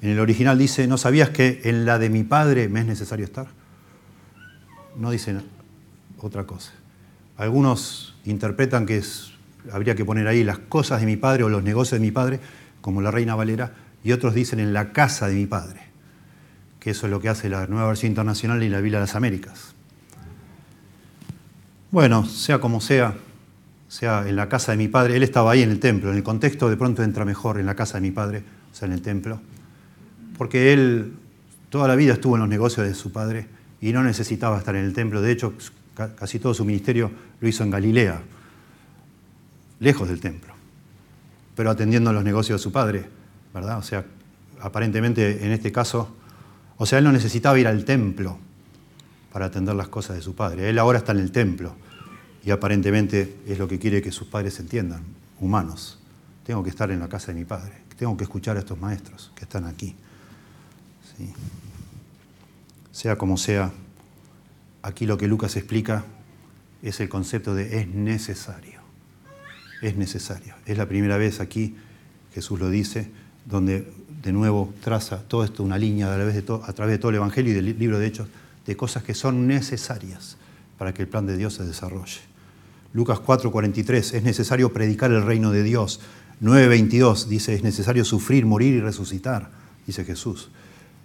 En el original dice, ¿no sabías que en la de mi padre me es necesario estar? No dice otra cosa. Algunos interpretan que es, habría que poner ahí las cosas de mi padre o los negocios de mi padre, como la Reina Valera, y otros dicen en la casa de mi padre, que eso es lo que hace la nueva versión internacional y la Biblia de las Américas. Bueno, sea como sea, sea en la casa de mi padre, él estaba ahí en el templo, en el contexto de pronto entra mejor en la casa de mi padre, o sea, en el templo, porque él toda la vida estuvo en los negocios de su padre y no necesitaba estar en el templo, de hecho casi todo su ministerio lo hizo en Galilea, lejos del templo, pero atendiendo los negocios de su padre, ¿verdad? O sea, aparentemente en este caso, o sea, él no necesitaba ir al templo para atender las cosas de su padre, él ahora está en el templo y aparentemente es lo que quiere que sus padres entiendan, humanos. Tengo que estar en la casa de mi padre, tengo que escuchar a estos maestros que están aquí. Sea como sea, aquí lo que Lucas explica es el concepto de es necesario. Es necesario. Es la primera vez aquí, Jesús lo dice, donde de nuevo traza todo esto, una línea a través, de todo, a través de todo el Evangelio y del libro de Hechos, de cosas que son necesarias para que el plan de Dios se desarrolle. Lucas 4:43, es necesario predicar el reino de Dios. 9:22 dice, es necesario sufrir, morir y resucitar, dice Jesús.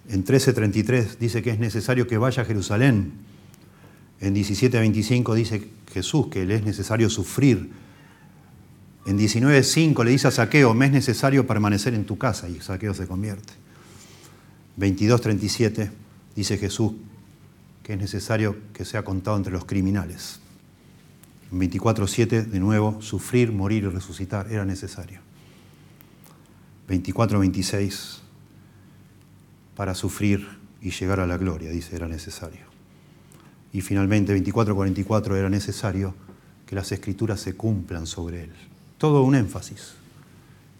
En 13:33 dice que es necesario que vaya a Jerusalén. En 17:25 dice Jesús que le es necesario sufrir. En 19:5 le dice a Saqueo, me es necesario permanecer en tu casa y Saqueo se convierte. 22:37 dice Jesús que es necesario que sea contado entre los criminales. 24.7, de nuevo, sufrir, morir y resucitar era necesario. 24.26, para sufrir y llegar a la gloria, dice, era necesario. Y finalmente, 24.44, era necesario que las escrituras se cumplan sobre él. Todo un énfasis.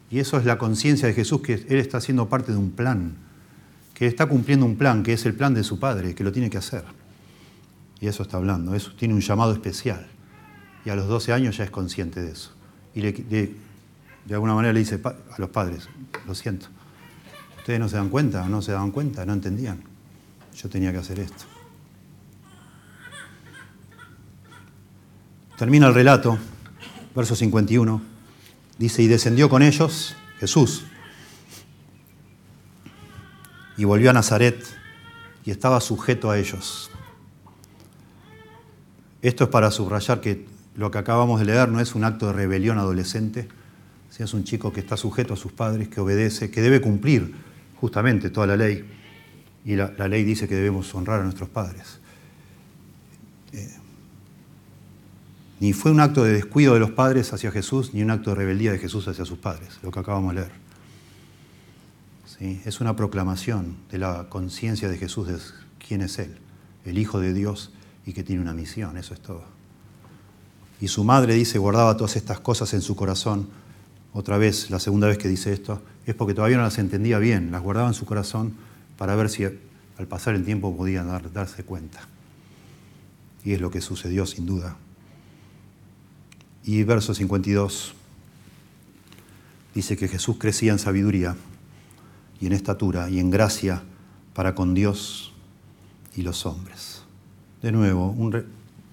Y eso es la conciencia de Jesús, que Él está haciendo parte de un plan, que está cumpliendo un plan, que es el plan de su Padre, que lo tiene que hacer. Y eso está hablando, eso tiene un llamado especial y a los 12 años ya es consciente de eso. Y de alguna manera le dice a los padres, lo siento, ustedes no se dan cuenta, no se daban cuenta, no entendían. Yo tenía que hacer esto. Termina el relato, verso 51, dice, y descendió con ellos Jesús, y volvió a Nazaret, y estaba sujeto a ellos. Esto es para subrayar que lo que acabamos de leer no es un acto de rebelión adolescente, si es un chico que está sujeto a sus padres, que obedece, que debe cumplir justamente toda la ley. Y la, ley dice que debemos honrar a nuestros padres. Eh, ni fue un acto de descuido de los padres hacia Jesús, ni un acto de rebeldía de Jesús hacia sus padres, lo que acabamos de leer. ¿Sí? Es una proclamación de la conciencia de Jesús de quién es Él, el Hijo de Dios y que tiene una misión, eso es todo. Y su madre dice, guardaba todas estas cosas en su corazón. Otra vez, la segunda vez que dice esto, es porque todavía no las entendía bien, las guardaba en su corazón para ver si al pasar el tiempo podía darse cuenta. Y es lo que sucedió sin duda. Y verso 52 dice que Jesús crecía en sabiduría y en estatura y en gracia para con Dios y los hombres. De nuevo,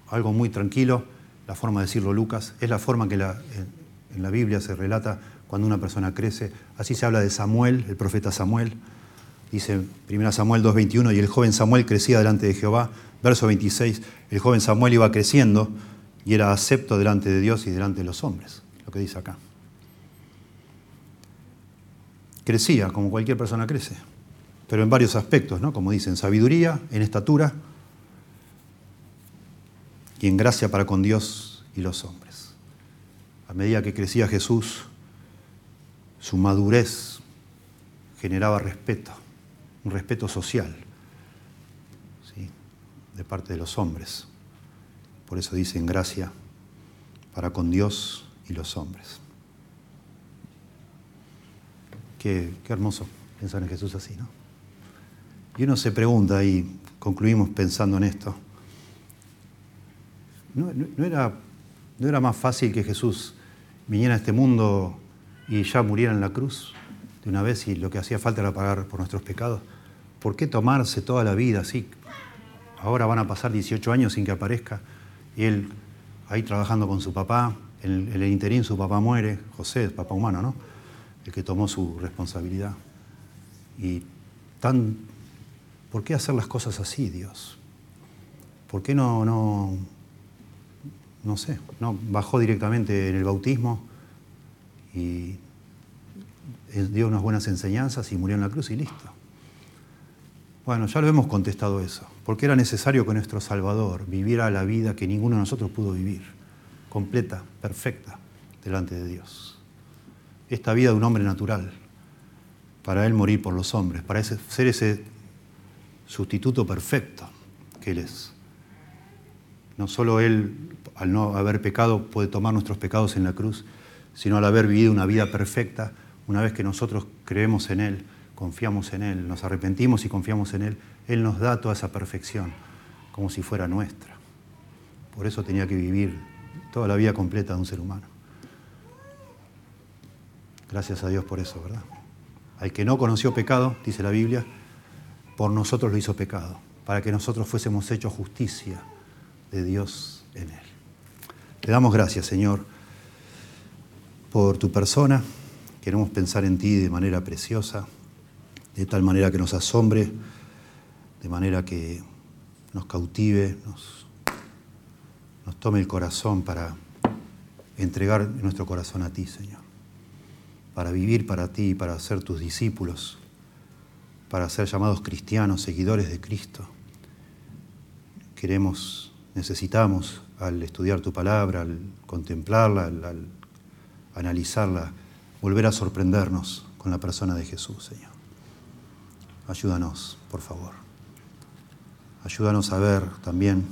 algo muy tranquilo la forma de decirlo Lucas, es la forma que en la Biblia se relata cuando una persona crece. Así se habla de Samuel, el profeta Samuel. Dice 1 Samuel 2.21, y el joven Samuel crecía delante de Jehová. Verso 26, el joven Samuel iba creciendo y era acepto delante de Dios y delante de los hombres, lo que dice acá. Crecía como cualquier persona crece, pero en varios aspectos, ¿no? como dicen, sabiduría, en estatura, y en gracia para con Dios y los hombres. A medida que crecía Jesús, su madurez generaba respeto, un respeto social ¿sí? de parte de los hombres. Por eso dice en gracia para con Dios y los hombres. Qué, qué hermoso pensar en Jesús así, ¿no? Y uno se pregunta, y concluimos pensando en esto, ¿No, era, ¿No era más fácil que Jesús viniera a este mundo y ya muriera en la cruz de una vez y lo que hacía falta era pagar por nuestros pecados? ¿Por qué tomarse toda la vida así? Ahora van a pasar 18 años sin que aparezca y él ahí trabajando con su papá, en el, interín su papá muere, José, papá humano, ¿no? El que tomó su responsabilidad. Y tan ¿por qué hacer las cosas así, Dios? ¿Por qué no, no, no sé, no bajó directamente en el bautismo y dio unas buenas enseñanzas y murió en la cruz y listo? Bueno, ya lo hemos contestado eso, porque era necesario que nuestro Salvador viviera la vida que ninguno de nosotros pudo vivir, completa, perfecta, delante de Dios. Esta vida de un hombre natural, para Él morir por los hombres, para ser ese sustituto perfecto que Él es. No solo Él, al no haber pecado, puede tomar nuestros pecados en la cruz, sino al haber vivido una vida perfecta, una vez que nosotros creemos en Él, confiamos en Él, nos arrepentimos y confiamos en Él, Él nos da toda esa perfección, como si fuera nuestra. Por eso tenía que vivir toda la vida completa de un ser humano. Gracias a Dios por eso, ¿verdad? Al que no conoció pecado, dice la Biblia, por nosotros lo hizo pecado, para que nosotros fuésemos hechos justicia de Dios en Él. Te damos gracias, Señor, por tu persona. Queremos pensar en ti de manera preciosa de tal manera que nos asombre, de manera que nos cautive, nos, nos tome el corazón para entregar nuestro corazón a ti, Señor, para vivir para ti, para ser tus discípulos, para ser llamados cristianos, seguidores de Cristo. Queremos, necesitamos, al estudiar tu palabra, al contemplarla, al, al analizarla, volver a sorprendernos con la persona de Jesús, Señor. Ayúdanos, por favor. Ayúdanos a ver también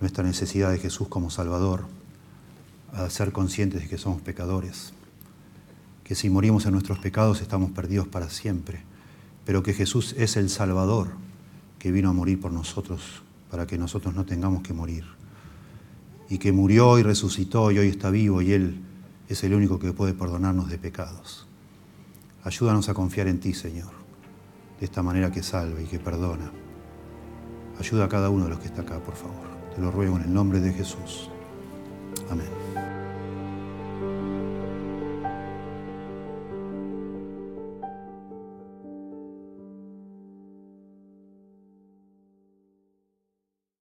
nuestra necesidad de Jesús como Salvador, a ser conscientes de que somos pecadores, que si morimos en nuestros pecados estamos perdidos para siempre, pero que Jesús es el Salvador que vino a morir por nosotros para que nosotros no tengamos que morir, y que murió y resucitó y hoy está vivo y Él es el único que puede perdonarnos de pecados. Ayúdanos a confiar en ti, Señor, de esta manera que salva y que perdona. Ayuda a cada uno de los que está acá, por favor. Te lo ruego en el nombre de Jesús. Amén.